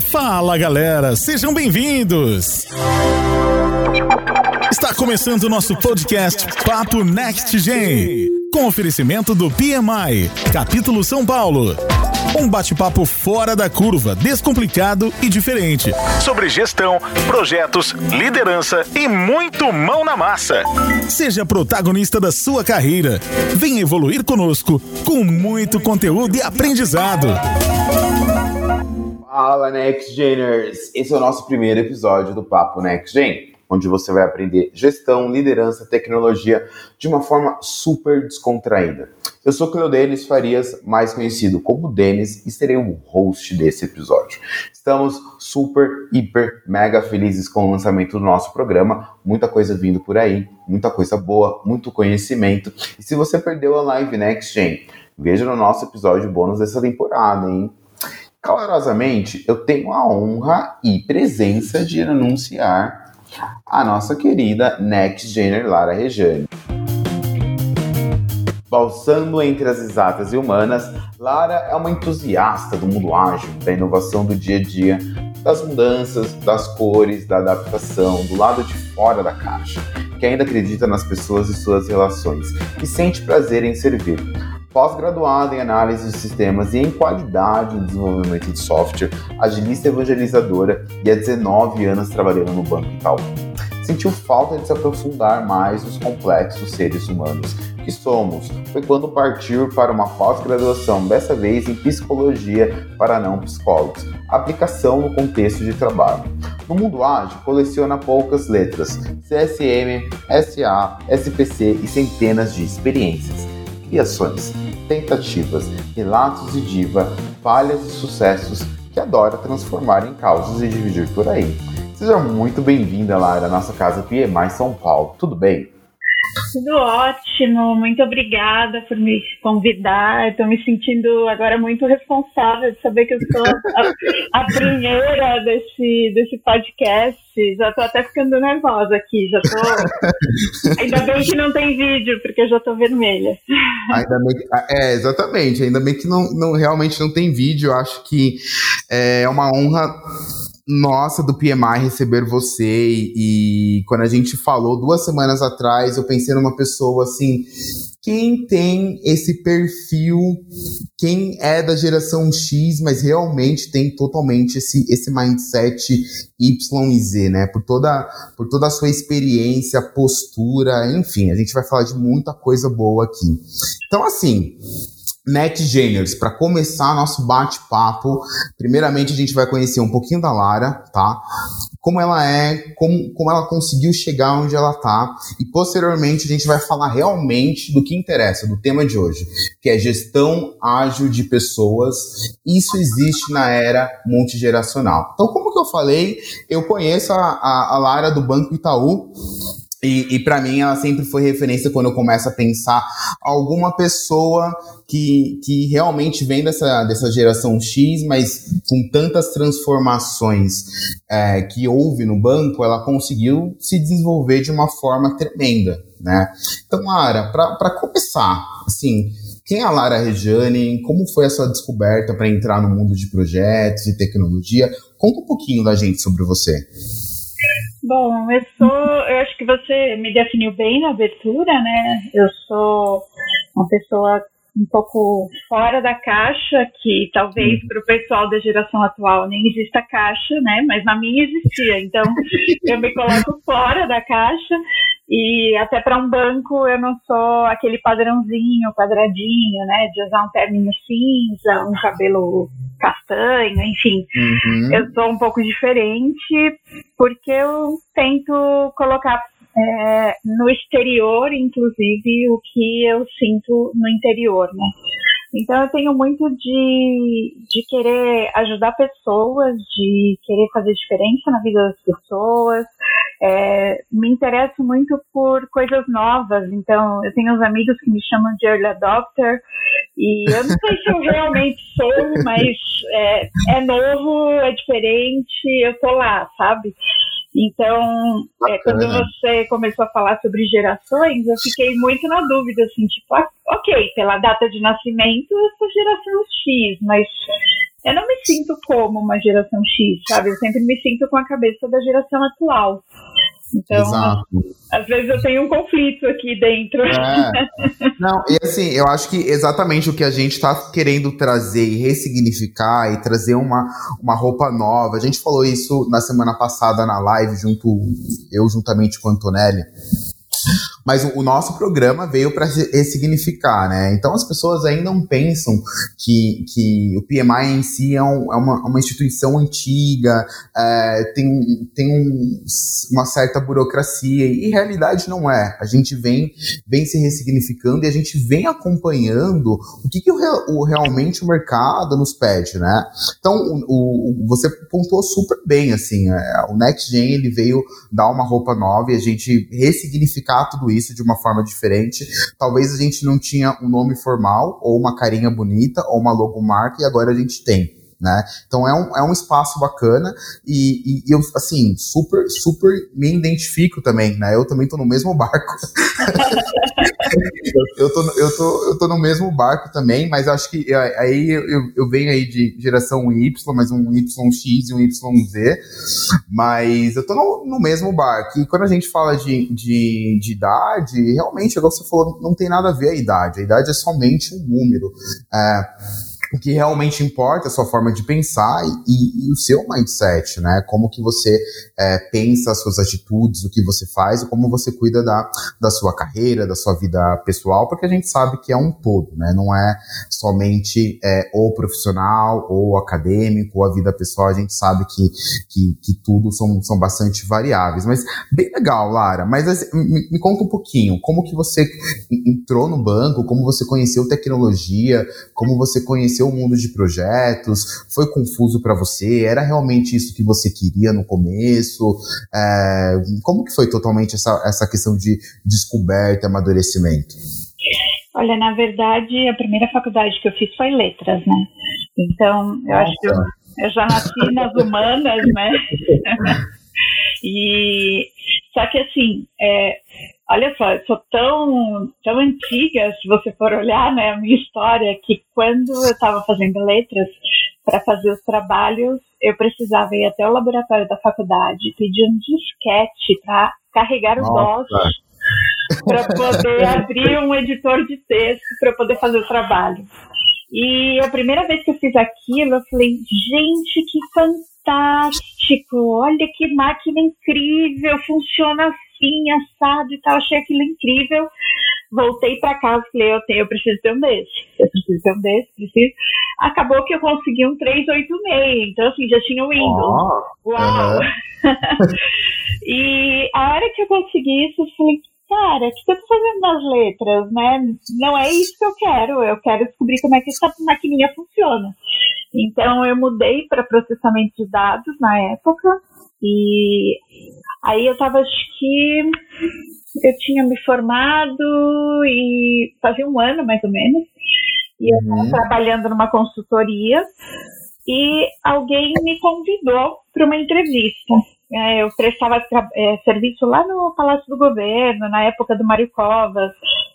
Fala galera, sejam bem-vindos! Está começando o nosso podcast Papo Next Gen, com oferecimento do PMI, capítulo São Paulo. Um bate-papo fora da curva, descomplicado e diferente. Sobre gestão, projetos, liderança e muito mão na massa. Seja protagonista da sua carreira. Venha evoluir conosco com muito conteúdo e aprendizado. Fala Next Geners! Esse é o nosso primeiro episódio do Papo Next Gen onde você vai aprender gestão, liderança, tecnologia de uma forma super descontraída. Eu sou Cleodenis Farias, mais conhecido como Denis, e serei o host desse episódio. Estamos super, hiper, mega felizes com o lançamento do nosso programa. Muita coisa vindo por aí, muita coisa boa, muito conhecimento. E se você perdeu a live Next Gen, veja no nosso episódio bônus dessa temporada, hein? Calorosamente, eu tenho a honra e presença de anunciar a nossa querida Next Gener Lara Rejane. Balsando entre as exatas e humanas, Lara é uma entusiasta do mundo ágil, da inovação do dia a dia, das mudanças, das cores, da adaptação, do lado de fora da caixa, que ainda acredita nas pessoas e suas relações, e sente prazer em servir pós-graduada em análise de sistemas e em qualidade em desenvolvimento de software, agilista evangelizadora e há 19 anos trabalhando no Banco Itaú. Sentiu falta de se aprofundar mais nos complexos seres humanos que somos. Foi quando partiu para uma pós-graduação, dessa vez em psicologia para não psicólogos, aplicação no contexto de trabalho. No mundo ágil, coleciona poucas letras, CSM, SA, SPC e centenas de experiências criações, tentativas, relatos de diva, falhas e sucessos que adora transformar em causas e dividir por aí. Seja muito bem-vinda, Lara, à nossa casa PMI São Paulo. Tudo bem? Tudo ótimo, muito obrigada por me convidar. Estou me sentindo agora muito responsável de saber que eu sou a, a primeira desse, desse podcast. Já estou até ficando nervosa aqui, já tô. Ainda bem que não tem vídeo, porque eu já estou vermelha. Ainda bem que... É, exatamente. Ainda bem que não, não, realmente não tem vídeo. Eu acho que é uma honra nossa do PMI receber você e, e, quando a gente falou duas semanas atrás, eu pensei numa pessoa assim, quem tem esse perfil, quem é da geração X, mas realmente tem totalmente esse, esse mindset Y e Z, né? Por toda, por toda a sua experiência, postura, enfim, a gente vai falar de muita coisa boa aqui. Então, assim, NetGeners, para começar nosso bate-papo, primeiramente a gente vai conhecer um pouquinho da Lara, tá? Como ela é, como, como ela conseguiu chegar onde ela tá, e posteriormente a gente vai falar realmente do que interessa, do tema de hoje, que é gestão ágil de pessoas. Isso existe na era multigeracional. Então, como que eu falei, eu conheço a, a, a Lara do Banco Itaú, e, e para mim ela sempre foi referência quando eu começo a pensar alguma pessoa que, que realmente vem dessa, dessa geração X, mas com tantas transformações é, que houve no banco, ela conseguiu se desenvolver de uma forma tremenda, né? Então, Lara, para começar, assim, quem é a Lara Regiane? Como foi a sua descoberta para entrar no mundo de projetos e tecnologia? Conta um pouquinho da gente sobre você. Bom, eu sou, eu acho que você me definiu bem na abertura, né? Eu sou uma pessoa um pouco fora da caixa, que talvez uhum. para o pessoal da geração atual nem exista caixa, né? Mas na minha existia. Então eu me coloco fora da caixa e até para um banco eu não sou aquele padrãozinho, quadradinho, né? De usar um terninho cinza, um cabelo castanho, enfim. Uhum. Eu sou um pouco diferente porque eu tento colocar é, no exterior, inclusive, o que eu sinto no interior, né? Então eu tenho muito de, de querer ajudar pessoas, de querer fazer diferença na vida das pessoas. É, me interesso muito por coisas novas, então eu tenho uns amigos que me chamam de early adopter. E eu não sei se eu realmente sou, mas é, é novo, é diferente, eu tô lá, sabe? Então, é, quando você começou a falar sobre gerações, eu fiquei muito na dúvida, assim, tipo, ah, ok, pela data de nascimento eu sou geração X, mas eu não me sinto como uma geração X, sabe? Eu sempre me sinto com a cabeça da geração atual. Então, Exato. às vezes eu tenho um conflito aqui dentro. É. Não, e assim, eu acho que exatamente o que a gente está querendo trazer e ressignificar e trazer uma, uma roupa nova. A gente falou isso na semana passada na live, junto eu juntamente com a Antonelli. Mas o, nosso programa veio para ressignificar, né? Então as pessoas ainda não pensam que, que o PMI em si é, um, é uma, uma, instituição antiga, é, tem, tem um, uma certa burocracia, e realidade não é. A gente vem, vem se ressignificando e a gente vem acompanhando o que, que o, o realmente o mercado nos pede, né? Então, o, o, você pontuou super bem, assim, é, o Next Gen ele veio dar uma roupa nova e a gente ressignificar tudo isso de uma forma diferente. Talvez a gente não tinha um nome formal, ou uma carinha bonita, ou uma logomarca, e agora a gente tem né? Então é um, é um espaço bacana e, e, eu, assim, super, super me identifico também, né? Eu também tô no mesmo barco. eu, tô, eu, tô, eu tô no mesmo barco também, mas acho que é, aí eu, eu venho aí de geração Y, mas um YX e um YZ, mas eu tô no, no mesmo barco. E quando a gente fala de, de, de idade, realmente, igual você falou, não tem nada a ver a idade. A idade é somente um número. É, que realmente importa é a sua forma de pensar e, e o seu mindset, né? Como que você é, pensa as suas atitudes, o que você faz e como você cuida da, da sua carreira, da sua vida pessoal, porque a gente sabe que é um todo, né? Não é somente é, profissional ou acadêmico ou a vida pessoal, a gente sabe que, que, que tudo são, são bastante variáveis. Mas bem legal, Lara, mas assim, me, me conta um pouquinho, como que você entrou no banco, como você conheceu tecnologia, como você conheceu conheceu o mundo de projetos? Foi confuso para você? Era realmente isso que você queria no começo? É, como que foi totalmente essa, essa questão de descoberta, amadurecimento? Olha, na verdade, a primeira faculdade que eu fiz foi letras, né? Então, eu Nossa. acho que eu, eu já nasci nas humanas, né? e só que assim, é, Olha só, eu sou tão, tão antiga, se você for olhar né, a minha história, que quando eu estava fazendo letras, para fazer os trabalhos, eu precisava ir até o laboratório da faculdade, pedir um disquete para carregar o DOS, para poder abrir um editor de texto para poder fazer o trabalho. E a primeira vez que eu fiz aquilo, eu falei, gente, que fantástico! Olha que máquina incrível, funciona assim, assado e tal, achei aquilo incrível. Voltei para casa e falei, eu, tenho, eu preciso ter um desse, eu preciso ter um desse, preciso. Acabou que eu consegui um 386, então assim, já tinha o Windows. Oh, Uau! e a hora que eu consegui isso, eu falei, cara, o que eu tô fazendo nas letras, né? Não é isso que eu quero, eu quero descobrir como é que essa maquininha funciona. Então eu mudei para processamento de dados na época e Aí eu tava, acho que eu tinha me formado e fazia um ano mais ou menos. E eu estava uhum. trabalhando numa consultoria e alguém me convidou para uma entrevista. É, eu prestava é, serviço lá no Palácio do Governo, na época do Mário Covas.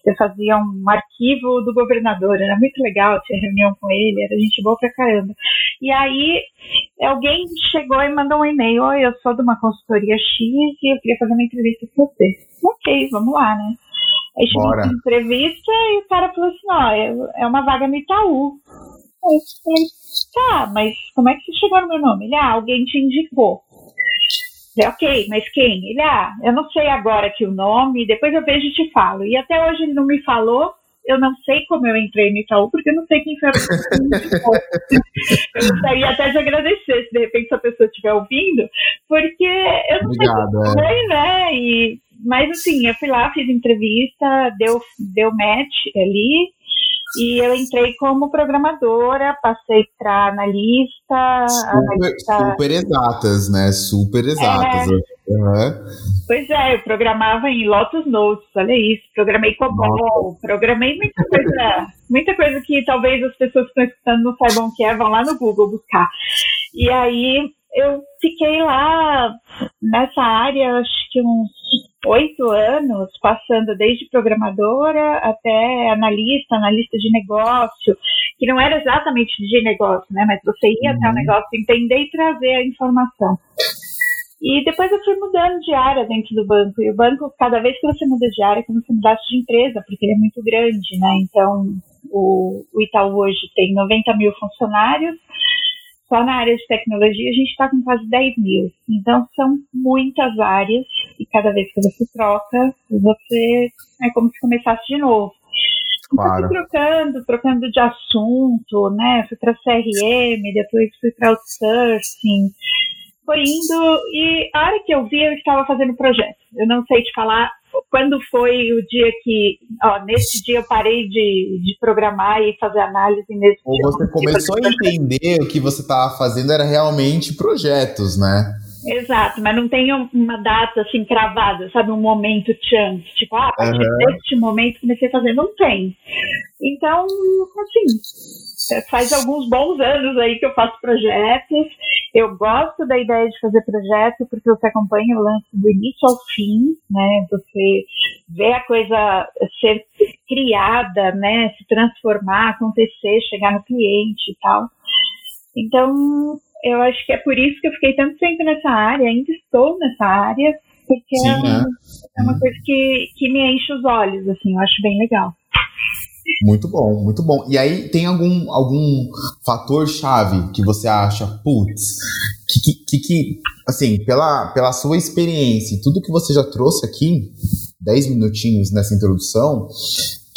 Eu fazia um arquivo do governador, era muito legal, tinha reunião com ele, era gente boa pra caramba. E aí alguém chegou e mandou um e-mail: Oi, eu sou de uma consultoria X e eu queria fazer uma entrevista com você. Ok, vamos lá, né? Aí chegou uma entrevista e o cara falou assim: Ó, é, é uma vaga no Itaú. Aí eu falei: Tá, mas como é que você chegou no meu nome? Ele, ah, alguém te indicou. Falei, ok, mas quem? Ele, ah, eu não sei agora aqui o nome, depois eu vejo e te falo. E até hoje ele não me falou, eu não sei como eu entrei no Itaú, porque eu não sei quem foi a pessoa que me indicou. eu gostaria até de agradecer, se de repente essa pessoa estiver ouvindo, porque eu não Obrigado, sei como é. foi, né? E, mas assim, eu fui lá, fiz entrevista, deu, deu match ali, e eu entrei como programadora, passei para analista, super, analista. Super exatas, né? Super exatas. É, uhum. Pois é, eu programava em Lotus Notes, olha isso. Programei COBOL, programei muita coisa, muita coisa que talvez as pessoas que estão escutando não saibam o que é, vão lá no Google buscar. E aí eu fiquei lá nessa área, acho que uns oito anos, passando desde programadora até analista, analista de negócio, que não era exatamente de negócio, né? Mas você ia uhum. até o uhum. negócio, entender e trazer a informação. E depois eu fui mudando de área dentro do banco. E o banco, cada vez que você muda de área, é como se mudasse de empresa, porque ele é muito grande, né? Então, o, o Itaú hoje tem 90 mil funcionários. Só na área de tecnologia a gente está com quase 10 mil. Então, são muitas áreas. E cada vez que você troca, você é como se começasse de novo. Então, claro. Então, fui trocando, trocando de assunto, né? Fui para CRM, depois fui para outsourcing foi indo e a hora que eu vi eu estava fazendo projeto. Eu não sei te falar quando foi o dia que, ó, nesse dia eu parei de, de programar e fazer análise nesse Ou dia. você começou a entender o que você estava fazendo era realmente projetos, né? Exato, mas não tem uma data assim cravada, sabe, um momento chance, tipo, ah, a partir uhum. deste momento comecei a fazer, não tem. Então, assim, é, faz alguns bons anos aí que eu faço projetos eu gosto da ideia de fazer projeto porque você acompanha o lance do início ao fim, né? Você vê a coisa ser criada, né? Se transformar, acontecer, chegar no cliente e tal. Então, eu acho que é por isso que eu fiquei tanto tempo nessa área, ainda estou nessa área, porque Sim, é, uma, é. é uma coisa que, que me enche os olhos, assim, eu acho bem legal. Muito bom, muito bom. E aí, tem algum, algum fator chave que você acha, putz, que, que, que, assim, pela, pela sua experiência e tudo que você já trouxe aqui, 10 minutinhos nessa introdução,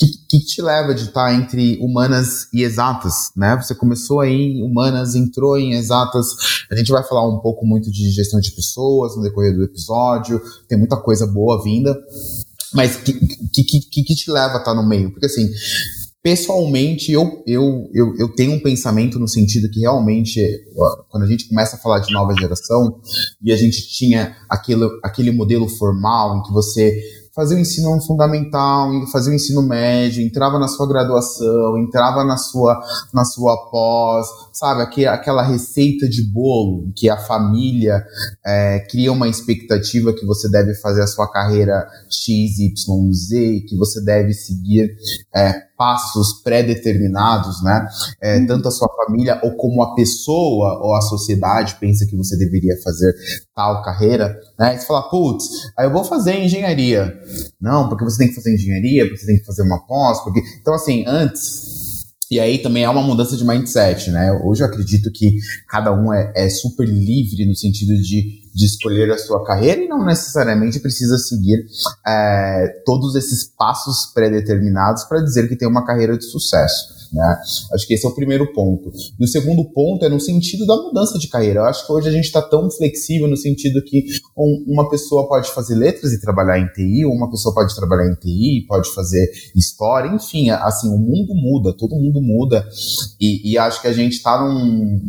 que, que te leva de estar entre humanas e exatas, né? Você começou em humanas, entrou em exatas. A gente vai falar um pouco muito de gestão de pessoas no decorrer do episódio, tem muita coisa boa vinda. Mas que, que, que, que te leva a estar no meio? Porque assim, pessoalmente, eu, eu, eu, eu tenho um pensamento no sentido que realmente, quando a gente começa a falar de nova geração, e a gente tinha aquele, aquele modelo formal em que você fazia o ensino fundamental, fazia o ensino médio, entrava na sua graduação, entrava na sua, na sua pós, sabe? aquela receita de bolo que a família é, cria uma expectativa que você deve fazer a sua carreira X, Y, Z, que você deve seguir é, passos pré-determinados, né? É, uhum. tanto a sua família ou como a pessoa ou a sociedade pensa que você deveria fazer tal carreira, né? E você fala, putz, aí eu vou fazer engenharia. Não, porque você tem que fazer engenharia, porque você tem que fazer uma pós, porque. Então, assim, antes e aí também é uma mudança de mindset, né? Hoje eu acredito que cada um é, é super livre no sentido de, de escolher a sua carreira e não necessariamente precisa seguir é, todos esses passos pré-determinados para dizer que tem uma carreira de sucesso. Né? Acho que esse é o primeiro ponto. E o segundo ponto é no sentido da mudança de carreira. Eu acho que hoje a gente está tão flexível no sentido que um, uma pessoa pode fazer letras e trabalhar em TI, ou uma pessoa pode trabalhar em TI, pode fazer história, enfim, assim, o mundo muda, todo mundo muda. E, e acho que a gente está num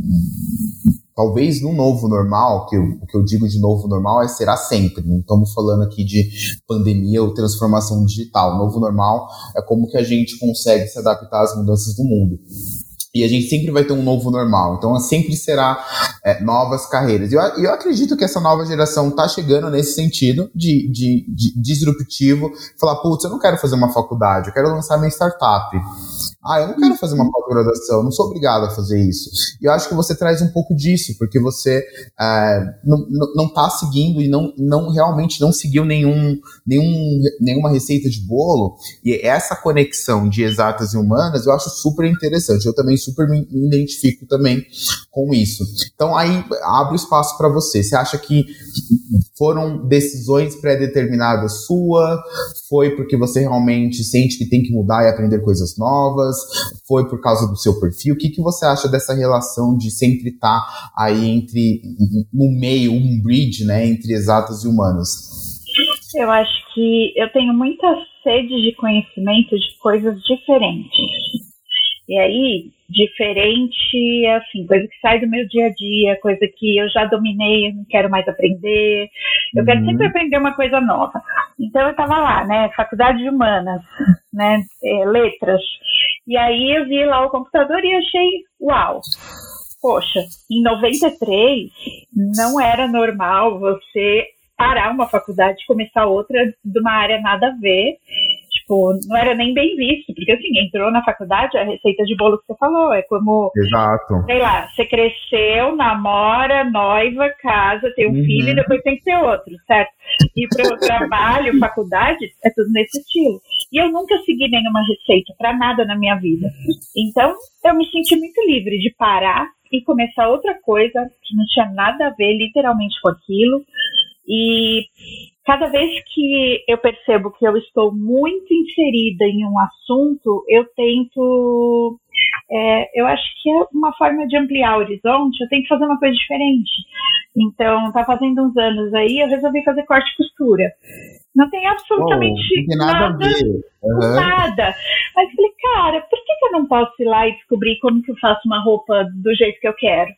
talvez no novo normal, que eu, o que eu digo de novo normal é será sempre. Não estamos falando aqui de pandemia ou transformação digital. Novo normal é como que a gente consegue se adaptar às mudanças do mundo. E a gente sempre vai ter um novo normal. Então, sempre será é, novas carreiras. E eu, eu acredito que essa nova geração está chegando nesse sentido de, de, de disruptivo. Falar, putz, eu não quero fazer uma faculdade, eu quero lançar minha startup. Ah, eu não quero fazer uma pós-graduação, não sou obrigado a fazer isso. E eu acho que você traz um pouco disso, porque você é, não está seguindo e não, não realmente não seguiu nenhum, nenhum, nenhuma receita de bolo. E essa conexão de exatas e humanas eu acho super interessante. Eu também super me identifico também com isso. Então aí abre o espaço para você. Você acha que foram decisões pré-determinadas sua? Foi porque você realmente sente que tem que mudar e aprender coisas novas? Foi por causa do seu perfil? O que, que você acha dessa relação de sempre estar tá aí entre, no meio, um bridge, né, entre exatas e humanas? Eu acho que eu tenho muita sede de conhecimento de coisas diferentes. E aí, diferente é assim, coisa que sai do meu dia a dia, coisa que eu já dominei, eu não quero mais aprender. Eu uhum. quero sempre aprender uma coisa nova. Então eu estava lá, né, faculdade de humanas, né, é, letras. E aí eu vi lá o computador e achei, uau, poxa, em 93 não era normal você parar uma faculdade, começar outra de uma área nada a ver. Tipo, não era nem bem visto, porque assim, entrou na faculdade, a receita de bolo que você falou, é como. Exato. Sei lá, você cresceu, namora, noiva, casa, tem um uhum. filho e depois tem que ter outro, certo? E para o trabalho, faculdade, é tudo nesse estilo. E eu nunca segui nenhuma receita para nada na minha vida. Então, eu me senti muito livre de parar e começar outra coisa que não tinha nada a ver literalmente com aquilo. E cada vez que eu percebo que eu estou muito inserida em um assunto, eu tento. É, eu acho que é uma forma de ampliar o horizonte, eu tenho que fazer uma coisa diferente. Então, tá fazendo uns anos aí, eu resolvi fazer corte e costura. Não tem absolutamente oh, não tem nada, nada, a ver. Uhum. Nada. Mas falei, cara, por que, que, eu não posso ir lá e descobrir como que eu faço uma roupa do jeito que eu quero?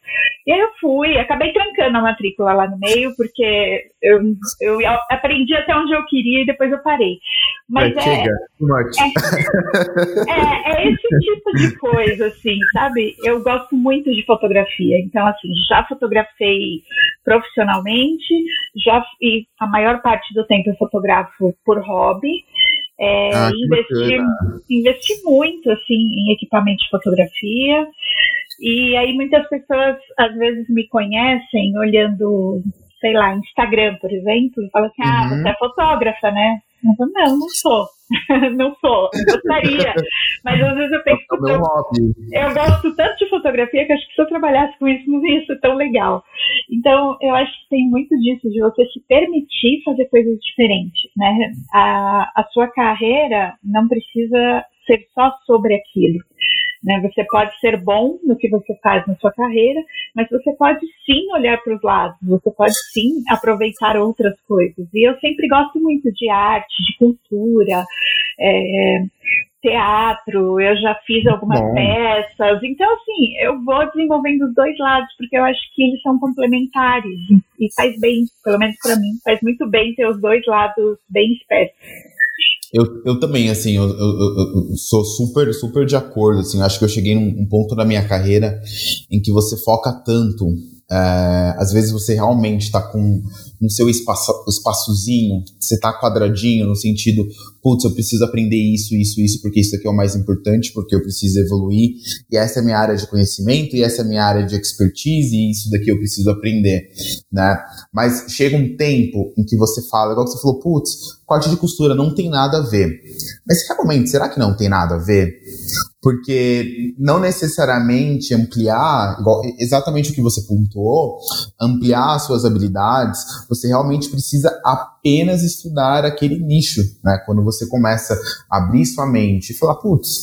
E aí eu fui, acabei trancando a matrícula lá no meio, porque eu, eu aprendi até onde eu queria e depois eu parei. Mas é, é, é, é, esse tipo de coisa, assim, sabe? Eu gosto muito de fotografia, então, assim, já fotografei profissionalmente, já e a maior parte do tempo eu fotografo por hobby. É, ah, investi, investi muito assim em equipamento de fotografia. E aí muitas pessoas às vezes me conhecem olhando sei lá Instagram por exemplo e falam assim ah uhum. você é fotógrafa né? Eu falo, não não sou não sou, gostaria. Mas às vezes eu penso é que eu, eu gosto tanto de fotografia que acho que se eu trabalhasse com isso não ia ser tão legal. Então eu acho que tem muito disso, de você se permitir fazer coisas diferentes. Né? A, a sua carreira não precisa ser só sobre aquilo. Né? Você pode ser bom no que você faz na sua carreira, mas você pode sim olhar para os lados, você pode sim aproveitar outras coisas. E eu sempre gosto muito de arte, de cultura, é, teatro, eu já fiz algumas bom. peças. Então, assim, eu vou desenvolvendo os dois lados, porque eu acho que eles são complementares e faz bem, pelo menos para mim, faz muito bem ter os dois lados bem espertos. Eu, eu também, assim, eu, eu, eu, sou super, super de acordo, assim, acho que eu cheguei num um ponto da minha carreira em que você foca tanto, é, às vezes você realmente está com no seu espaço, espaçozinho, você tá quadradinho no sentido, putz, eu preciso aprender isso, isso, isso, porque isso aqui é o mais importante, porque eu preciso evoluir, e essa é a minha área de conhecimento, e essa é a minha área de expertise, e isso daqui eu preciso aprender, né? Mas chega um tempo em que você fala, igual que você falou, putz, corte de costura não tem nada a ver. Mas realmente, será que não tem nada a ver? Porque não necessariamente ampliar, igual, exatamente o que você pontuou, ampliar suas habilidades, você realmente precisa apenas estudar aquele nicho, né? Quando você começa a abrir sua mente e falar, putz,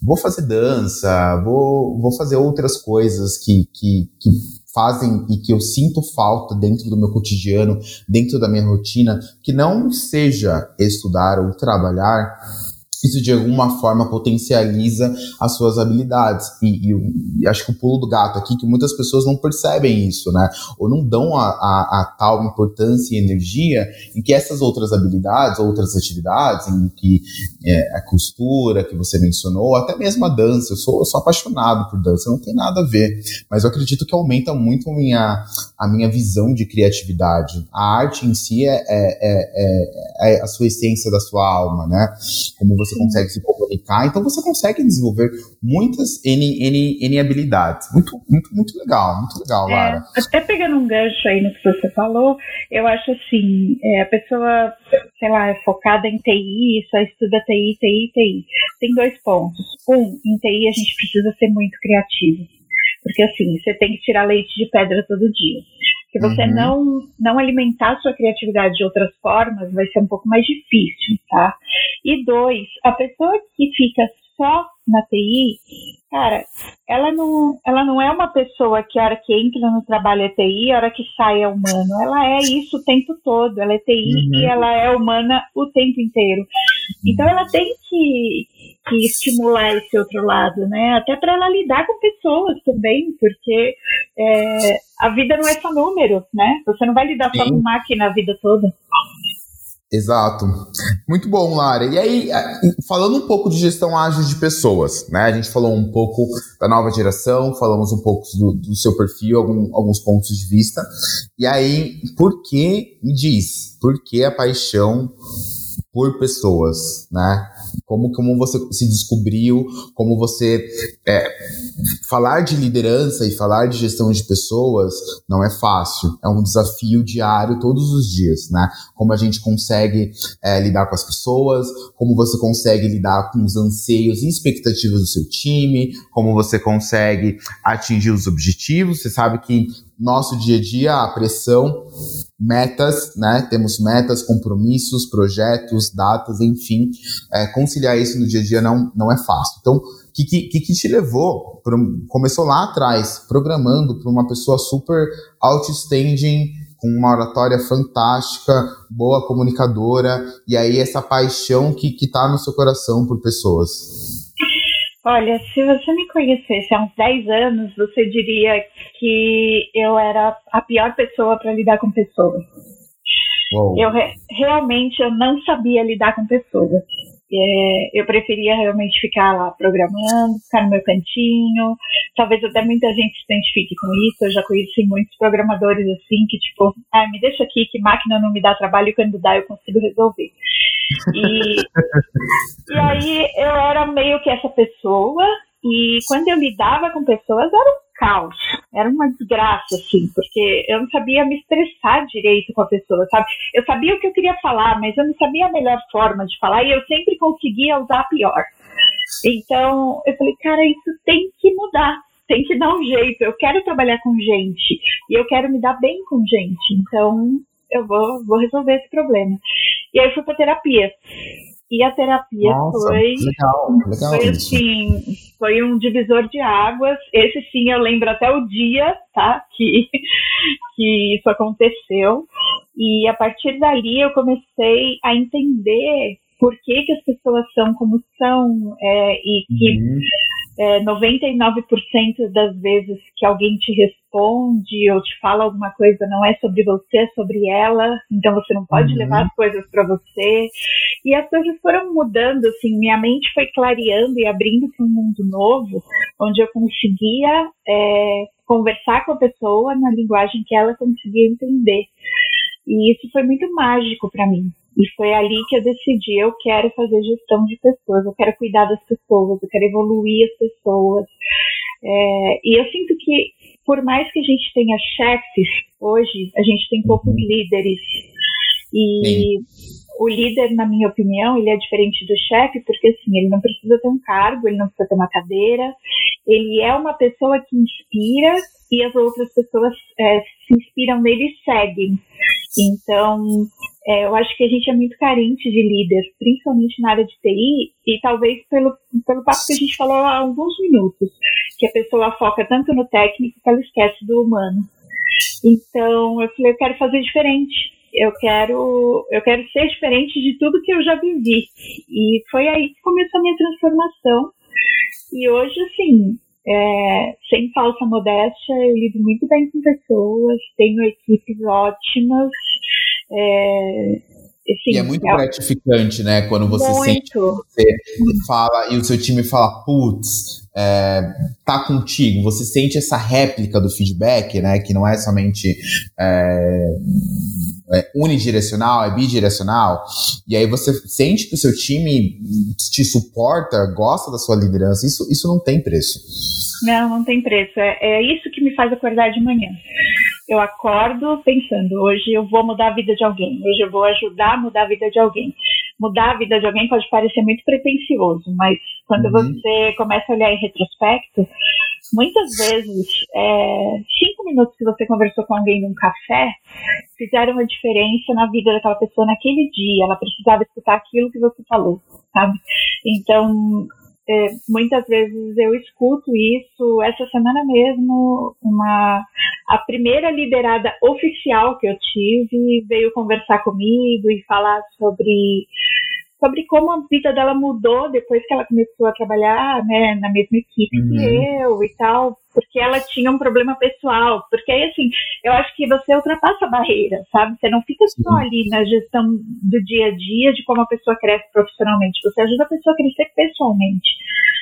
vou fazer dança, vou, vou fazer outras coisas que, que, que fazem e que eu sinto falta dentro do meu cotidiano, dentro da minha rotina, que não seja estudar ou trabalhar, isso de alguma forma potencializa as suas habilidades. E, e, e, acho que o pulo do gato aqui, que muitas pessoas não percebem isso, né? Ou não dão a, a, a tal importância e energia em que essas outras habilidades, outras atividades, em que é, a costura que você mencionou, até mesmo a dança. Eu sou, eu sou apaixonado por dança, não tem nada a ver. Mas eu acredito que aumenta muito a minha, a minha visão de criatividade. A arte em si é, é, é, é a sua essência da sua alma, né? Como você você consegue se comunicar, então você consegue desenvolver muitas N, N, N habilidades. Muito, muito, muito legal, muito legal, é, Lara. Até pegando um gancho aí no que você falou, eu acho assim, é, a pessoa, sei lá, é focada em TI, só estuda TI, TI, TI. Tem dois pontos. Um, em TI a gente precisa ser muito criativo. Porque assim, você tem que tirar leite de pedra todo dia. Se você uhum. não, não alimentar sua criatividade de outras formas, vai ser um pouco mais difícil, tá? E dois, a pessoa que fica só na TI, cara, ela não, ela não é uma pessoa que a hora que entra no trabalho é TI, a hora que sai é humano. Ela é isso o tempo todo. Ela é TI uhum. e ela é humana o tempo inteiro. Então ela tem que, que estimular esse outro lado, né? Até para ela lidar com pessoas também, porque é, a vida não é só número, né? Você não vai lidar Sim. só com máquina a vida toda. Exato. Muito bom, Lara. E aí, falando um pouco de gestão ágil de pessoas, né? A gente falou um pouco da nova geração, falamos um pouco do, do seu perfil, algum, alguns pontos de vista. E aí, por que, me diz, por que a paixão por pessoas, né? Como, como você se descobriu, como você é, falar de liderança e falar de gestão de pessoas não é fácil, é um desafio diário todos os dias, né? Como a gente consegue é, lidar com as pessoas, como você consegue lidar com os anseios e expectativas do seu time, como você consegue atingir os objetivos. Você sabe que nosso dia a dia, a pressão, metas, né? Temos metas, compromissos, projetos, datas, enfim. É, conciliar isso no dia a dia não, não é fácil. Então, que, que, que te levou? Começou lá atrás, programando para uma pessoa super outstanding, com uma oratória fantástica, boa comunicadora, e aí essa paixão que, que tá no seu coração por pessoas. Olha, se você me conhecesse há uns 10 anos, você diria que eu era a pior pessoa para lidar com pessoas. Eu re realmente eu não sabia lidar com pessoas. É, eu preferia realmente ficar lá programando, ficar no meu cantinho. Talvez até muita gente se identifique com isso. Eu já conheci muitos programadores assim que, tipo, ah, me deixa aqui que máquina não me dá trabalho e quando dá eu consigo resolver. E, e aí eu era meio que essa pessoa, e quando eu lidava com pessoas era um caos, era uma desgraça, assim, porque eu não sabia me estressar direito com a pessoa, sabe? Eu sabia o que eu queria falar, mas eu não sabia a melhor forma de falar e eu sempre conseguia usar a pior. Então eu falei, cara, isso tem que mudar, tem que dar um jeito. Eu quero trabalhar com gente e eu quero me dar bem com gente, então eu vou, vou resolver esse problema. E aí fui pra terapia. E a terapia Nossa, foi, legal, legal foi assim, foi um divisor de águas. Esse sim eu lembro até o dia, tá? Que, que isso aconteceu. E a partir dali eu comecei a entender por que, que as pessoas são como são é, e que uhum é, 99% das vezes que alguém te responde ou te fala alguma coisa não é sobre você, é sobre ela, então você não pode uhum. levar as coisas para você. E as coisas foram mudando, assim, minha mente foi clareando e abrindo para um mundo novo, onde eu conseguia é, conversar com a pessoa na linguagem que ela conseguia entender. E isso foi muito mágico para mim. E foi ali que eu decidi, eu quero fazer gestão de pessoas, eu quero cuidar das pessoas, eu quero evoluir as pessoas. É, e eu sinto que, por mais que a gente tenha chefes, hoje a gente tem poucos líderes. E Sim. o líder, na minha opinião, ele é diferente do chefe, porque assim, ele não precisa ter um cargo, ele não precisa ter uma cadeira, ele é uma pessoa que inspira e as outras pessoas é, se inspiram nele e seguem. Então, é, eu acho que a gente é muito carente de líder, principalmente na área de TI, e talvez pelo, pelo papo que a gente falou há alguns minutos, que a pessoa foca tanto no técnico que ela esquece do humano. Então, eu falei, eu quero fazer diferente. Eu quero, eu quero ser diferente de tudo que eu já vivi. E foi aí que começou a minha transformação. E hoje, assim, é, sem falsa modéstia, eu lido muito bem com pessoas, tenho equipes ótimas. É, assim, e é muito é, gratificante, né? Quando você muito. sente que você fala e o seu time fala, putz, é, tá contigo, você sente essa réplica do feedback, né? Que não é somente é, é, unidirecional, é bidirecional, e aí você sente que o seu time te suporta, gosta da sua liderança, isso, isso não tem preço. Não, não tem preço. É, é isso que me faz acordar de manhã. Eu acordo pensando, hoje eu vou mudar a vida de alguém, hoje eu vou ajudar a mudar a vida de alguém. Mudar a vida de alguém pode parecer muito pretencioso, mas quando uhum. você começa a olhar em retrospecto, muitas vezes, é, cinco minutos que você conversou com alguém num café fizeram uma diferença na vida daquela pessoa naquele dia. Ela precisava escutar aquilo que você falou, sabe? Então, é, muitas vezes eu escuto isso. Essa semana mesmo, uma a primeira liderada oficial que eu tive veio conversar comigo e falar sobre sobre como a vida dela mudou depois que ela começou a trabalhar né, na mesma equipe uhum. que eu e tal, porque ela tinha um problema pessoal. Porque aí, assim, eu acho que você ultrapassa a barreira, sabe? Você não fica só ali na gestão do dia a dia de como a pessoa cresce profissionalmente, você ajuda a pessoa a crescer pessoalmente.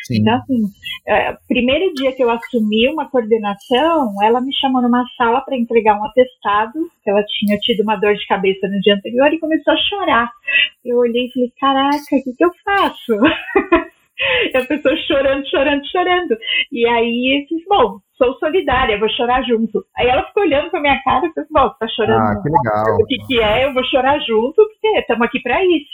Sim. Então, assim, é, primeiro dia que eu assumi uma coordenação, ela me chamou numa sala para entregar um atestado, que ela tinha tido uma dor de cabeça no dia anterior e começou a chorar. Eu olhei e falei, caraca, o que, que eu faço? e a pessoa chorando, chorando, chorando. E aí, eu disse, bom, sou solidária, vou chorar junto. Aí ela ficou olhando pra minha cara e disse, bom, você tá chorando. Ah, que legal. O que, que é? Eu vou chorar junto, porque estamos aqui pra isso.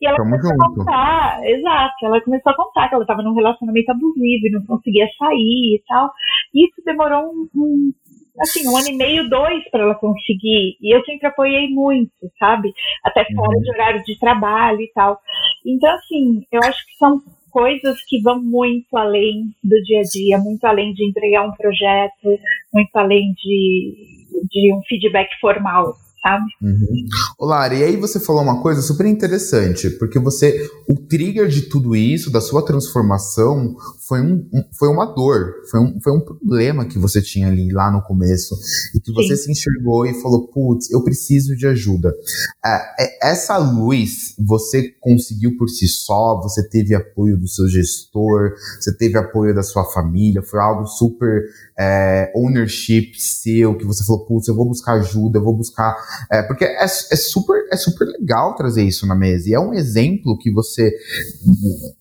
E ela Tamo começou junto. a contar, exato, ela começou a contar que ela estava num relacionamento abusivo e não conseguia sair e tal. E isso demorou um, um assim, um ano e meio, dois para ela conseguir. E eu sempre apoiei muito, sabe? Até fora uhum. de horário de trabalho e tal. Então, assim, eu acho que são coisas que vão muito além do dia a dia, muito além de entregar um projeto, muito além de, de um feedback formal sabe? Uhum. Olá, e aí você falou uma coisa super interessante, porque você, o trigger de tudo isso, da sua transformação, foi, um, um, foi uma dor, foi um, foi um problema que você tinha ali lá no começo, e que você Sim. se enxergou e falou, putz, eu preciso de ajuda. É, é, essa luz você conseguiu por si só, você teve apoio do seu gestor, você teve apoio da sua família, foi algo super é, ownership seu, que você falou, putz, eu vou buscar ajuda, eu vou buscar é, porque é, é, super, é super legal trazer isso na mesa. E é um exemplo que você.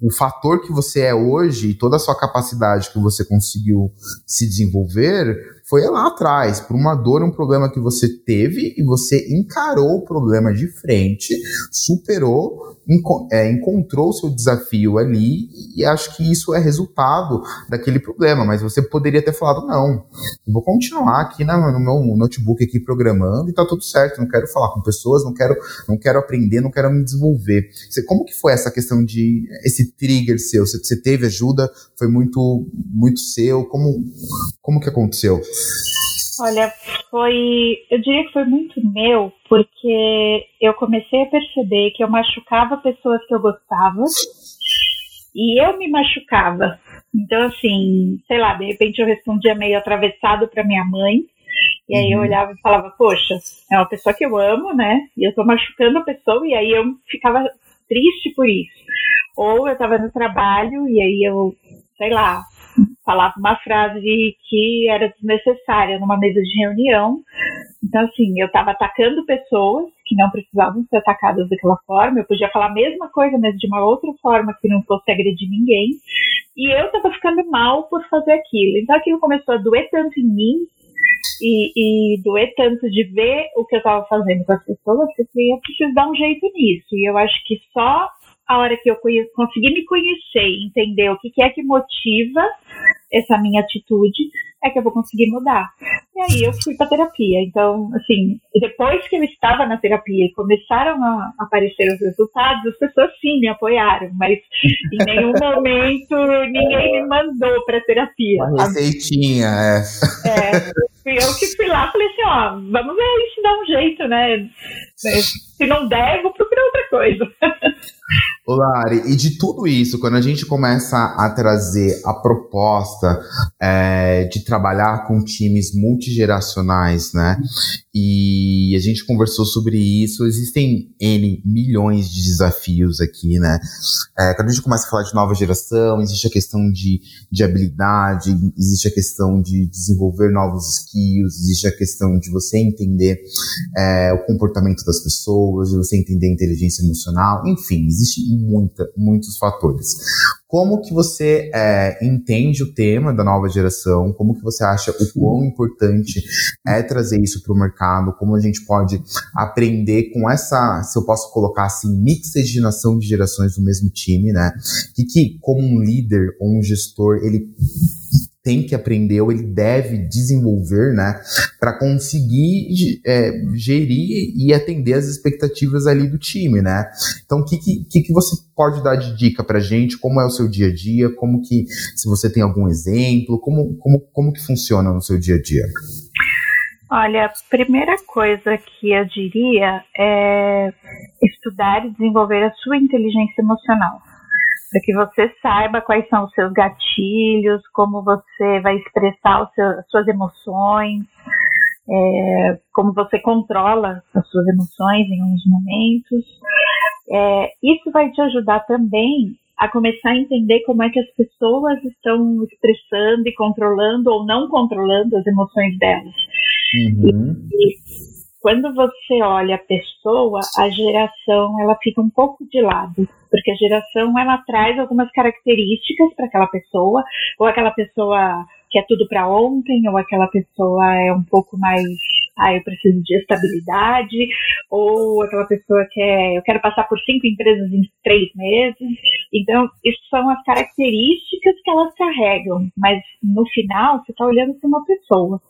O, o fator que você é hoje e toda a sua capacidade que você conseguiu se desenvolver foi lá atrás, por uma dor, um problema que você teve e você encarou o problema de frente, superou, enco é, encontrou o seu desafio ali e acho que isso é resultado daquele problema. Mas você poderia ter falado: não, vou continuar aqui na, no meu notebook aqui programando e tá tudo certo. Não quero falar com pessoas, não quero, não quero aprender, não quero me desenvolver. Você, como que foi essa questão de esse trigger seu? Você, você teve ajuda? Foi muito, muito seu? Como, como que aconteceu? Olha, foi. Eu diria que foi muito meu, porque eu comecei a perceber que eu machucava pessoas que eu gostava e eu me machucava. Então, assim, sei lá, de repente eu respondia meio atravessado para minha mãe. E aí eu uhum. olhava e falava, poxa, é uma pessoa que eu amo, né? E eu tô machucando a pessoa, e aí eu ficava triste por isso. Ou eu tava no trabalho, e aí eu, sei lá, falava uma frase que era desnecessária numa mesa de reunião. Então, assim, eu estava atacando pessoas que não precisavam ser atacadas daquela forma. Eu podia falar a mesma coisa, mas de uma outra forma que não fosse agredir ninguém. E eu estava ficando mal por fazer aquilo. Então, aquilo começou a doer tanto em mim e, e doer tanto de ver o que eu estava fazendo com as pessoas que eu falei, preciso dar um jeito nisso. E eu acho que só a hora que eu consegui me conhecer e entender o que, que é que motiva essa minha atitude, é que eu vou conseguir mudar. E aí eu fui para terapia. Então, assim, depois que eu estava na terapia e começaram a aparecer os resultados, as pessoas sim me apoiaram, mas em nenhum momento ninguém me mandou para terapia. Uma receitinha, é. É, fui eu que fui lá falei assim, ó, vamos ver se dá um jeito, né? Se não der, vou procurar outra coisa. Lari, e de tudo isso, quando a gente começa a trazer a proposta é, de trabalhar com times multigeracionais, né? E a gente conversou sobre isso, existem N milhões de desafios aqui, né? É, quando a gente começa a falar de nova geração, existe a questão de, de habilidade, existe a questão de desenvolver novos skills, existe a questão de você entender é, o comportamento das pessoas, de você entender a inteligência emocional, enfim, existe muita, muitos fatores. Como que você é, entende o tema da nova geração? Como que você acha o quão importante é trazer isso para o mercado? Como a gente pode aprender com essa, se eu posso colocar assim, mixaginação de gerações do mesmo time, né? E que, como um líder ou um gestor, ele tem que aprender ou ele deve desenvolver, né, para conseguir é, gerir e atender as expectativas ali do time, né? Então, o que, que, que você pode dar de dica para gente? Como é o seu dia a dia? Como que, se você tem algum exemplo, como, como, como que funciona no seu dia a dia? Olha, a primeira coisa que eu diria é estudar e desenvolver a sua inteligência emocional. Para que você saiba quais são os seus gatilhos, como você vai expressar seu, as suas emoções, é, como você controla as suas emoções em alguns momentos. É, isso vai te ajudar também a começar a entender como é que as pessoas estão expressando e controlando ou não controlando as emoções delas. Uhum. E, quando você olha a pessoa, a geração ela fica um pouco de lado, porque a geração ela traz algumas características para aquela pessoa, ou aquela pessoa que é tudo para ontem, ou aquela pessoa é um pouco mais ah, eu preciso de estabilidade, ou aquela pessoa que é, eu quero passar por cinco empresas em três meses. Então, isso são as características que elas carregam, mas no final você está olhando para uma pessoa.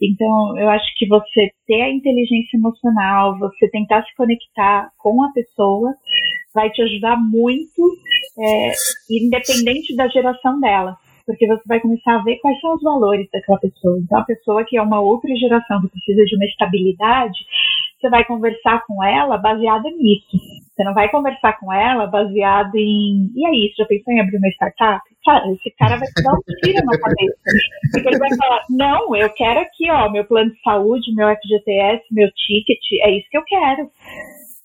Então, eu acho que você ter a inteligência emocional, você tentar se conectar com a pessoa, vai te ajudar muito, é, independente da geração dela porque você vai começar a ver quais são os valores daquela pessoa. Então, a pessoa que é uma outra geração que precisa de uma estabilidade, você vai conversar com ela baseada nisso. Você não vai conversar com ela baseado em. E aí, você já pensou em abrir uma startup? Cara, esse cara vai te dar um tiro na cabeça. Porque ele vai falar: não, eu quero aqui, ó, meu plano de saúde, meu FGTS, meu ticket, é isso que eu quero.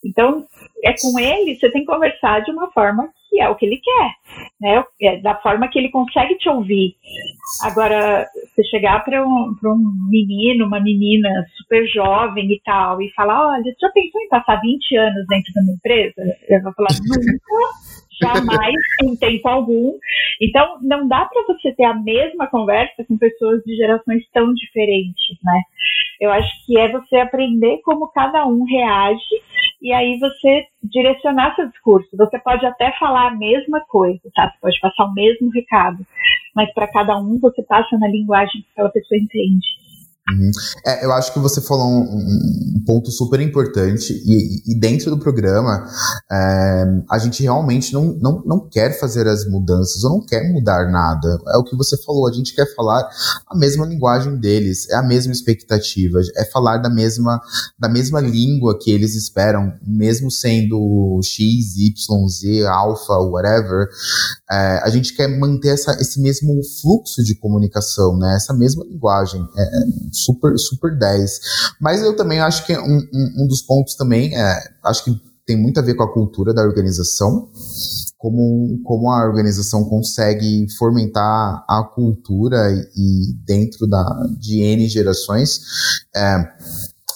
Então, é com ele, você tem que conversar de uma forma que é o que ele quer, né? É da forma que ele consegue te ouvir. Agora, você chegar para um, um menino, uma menina super jovem e tal, e falar: olha, já pensou em passar 20 anos dentro de uma empresa? Eu vou falar: nunca jamais, em tempo algum. Então, não dá para você ter a mesma conversa com pessoas de gerações tão diferentes, né? Eu acho que é você aprender como cada um reage e aí você direcionar seu discurso. Você pode até falar a mesma coisa, tá? Você pode passar o mesmo recado, mas para cada um você passa na linguagem que aquela pessoa entende. Uhum. É, eu acho que você falou um, um ponto super importante e, e dentro do programa é, a gente realmente não, não, não quer fazer as mudanças ou não quer mudar nada. É o que você falou, a gente quer falar a mesma linguagem deles, é a mesma expectativa, é falar da mesma, da mesma língua que eles esperam, mesmo sendo X, Y, Z, alfa, whatever. É, a gente quer manter essa, esse mesmo fluxo de comunicação, né? essa mesma linguagem. Super, super 10. Mas eu também acho que um, um, um dos pontos também, é, acho que tem muito a ver com a cultura da organização, como, como a organização consegue fomentar a cultura e dentro da, de N gerações. É,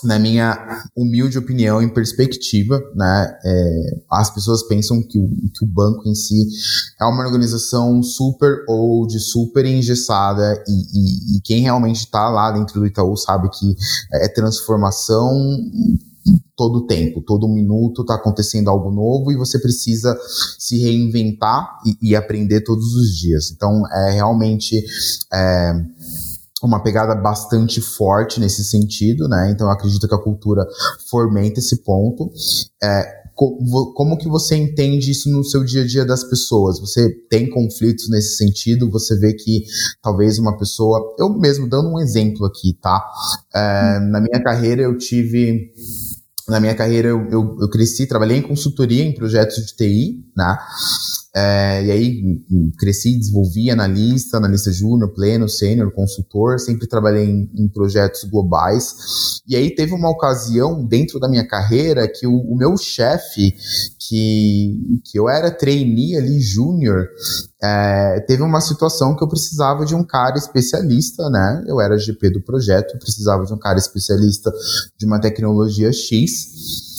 na minha humilde opinião e perspectiva, né, é, as pessoas pensam que o, que o, banco em si é uma organização super old, super engessada e, e, e quem realmente está lá dentro do Itaú sabe que é transformação todo tempo, todo minuto está acontecendo algo novo e você precisa se reinventar e, e aprender todos os dias. Então, é realmente é, uma pegada bastante forte nesse sentido, né? Então eu acredito que a cultura fomenta esse ponto. É, como que você entende isso no seu dia a dia das pessoas? Você tem conflitos nesse sentido? Você vê que talvez uma pessoa, eu mesmo dando um exemplo aqui, tá? É, na minha carreira eu tive na minha carreira eu, eu, eu, cresci, trabalhei em consultoria em projetos de TI, né? É, e aí cresci, desenvolvi analista, analista júnior, pleno, sênior, consultor, sempre trabalhei em, em, projetos globais. E aí teve uma ocasião dentro da minha carreira que o, o meu chefe, que, que eu era trainee ali, júnior, é, teve uma situação que eu precisava de um cara especialista, né? Eu era GP do projeto, precisava de um cara especialista de uma tecnologia X.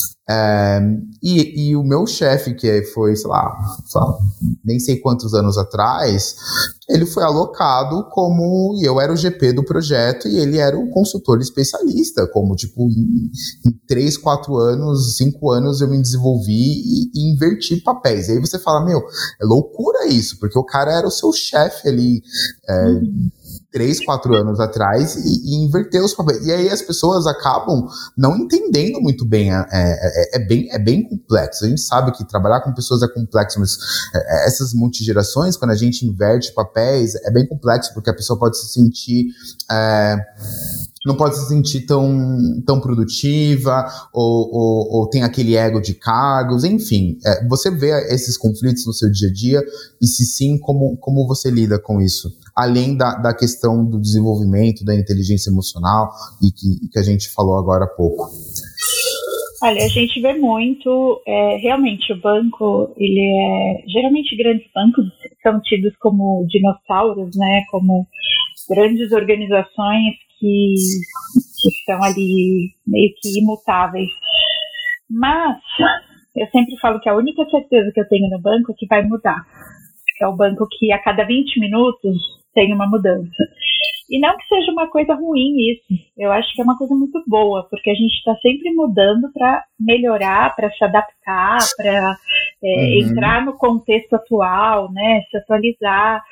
E, e, o meu chefe, que foi, sei lá, sei lá, nem sei quantos anos atrás, ele foi alocado como. E eu era o GP do projeto e ele era o consultor especialista. Como, tipo, em, em 3, 4 anos, 5 anos eu me desenvolvi e, e, inverti papéis. E aí você fala, meu, é loucura isso, porque o cara era o seu chefe ali. É, uhum três, quatro anos atrás e, e, inverter os papéis. E aí as pessoas acabam não entendendo muito bem. É, é, é, bem, é bem complexo. A gente sabe que trabalhar com pessoas é complexo, mas é, essas multigerações, quando a gente inverte papéis, é bem complexo, porque a pessoa pode se sentir. É, não pode se sentir tão, tão produtiva, ou, ou, ou tem aquele ego de cargos, enfim. É, você vê esses conflitos no seu dia a dia, e se sim, como, como você lida com isso? Além da, da questão do desenvolvimento da inteligência emocional, e que, que a gente falou agora há pouco. Olha, a gente vê muito, é, realmente o banco, ele é, geralmente grandes bancos são tidos como dinossauros, né, como grandes organizações que, que estão ali meio que imutáveis. Mas eu sempre falo que a única certeza que eu tenho no banco é que vai mudar. É o banco que a cada 20 minutos tem uma mudança. E não que seja uma coisa ruim isso, eu acho que é uma coisa muito boa, porque a gente está sempre mudando para melhorar, para se adaptar, para é, uhum. entrar no contexto atual, né, se atualizar.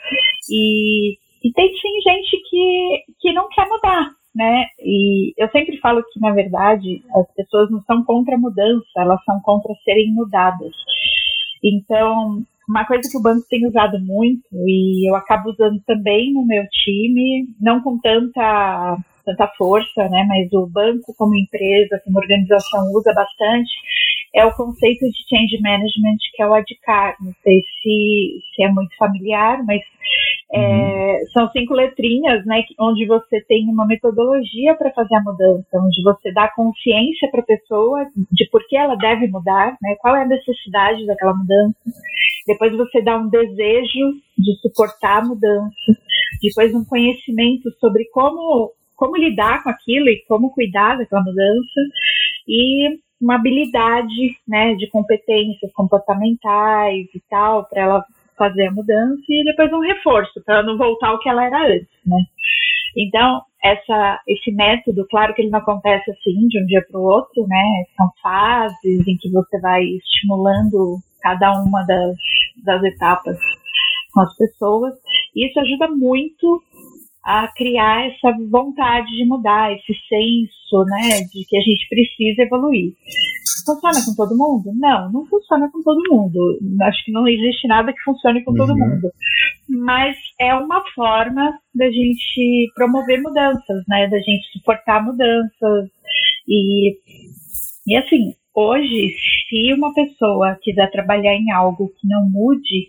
E, e tem sim gente que, que não quer mudar, né? E eu sempre falo que, na verdade, as pessoas não são contra a mudança, elas são contra serem mudadas. Então, uma coisa que o banco tem usado muito, e eu acabo usando também no meu time, não com tanta, tanta força, né, mas o banco como empresa, como organização usa bastante, é o conceito de change management, que é o ADCAR. Não sei se, se é muito familiar, mas é, uhum. são cinco letrinhas, né, onde você tem uma metodologia para fazer a mudança, onde você dá consciência para a pessoa de por que ela deve mudar, né, qual é a necessidade daquela mudança. Depois você dá um desejo de suportar a mudança. Depois um conhecimento sobre como como lidar com aquilo e como cuidar daquela mudança e uma habilidade, né, de competências comportamentais e tal, para ela fazer a mudança e depois um reforço para não voltar ao que ela era antes, né? Então, essa, esse método, claro que ele não acontece assim de um dia para o outro, né? São fases em que você vai estimulando cada uma das, das etapas com as pessoas. Isso ajuda muito a criar essa vontade de mudar, esse senso, né, de que a gente precisa evoluir. Funciona com todo mundo? Não, não funciona com todo mundo. Acho que não existe nada que funcione com uhum. todo mundo. Mas é uma forma da gente promover mudanças, né, da gente suportar mudanças e e assim, hoje, se uma pessoa quiser trabalhar em algo que não mude,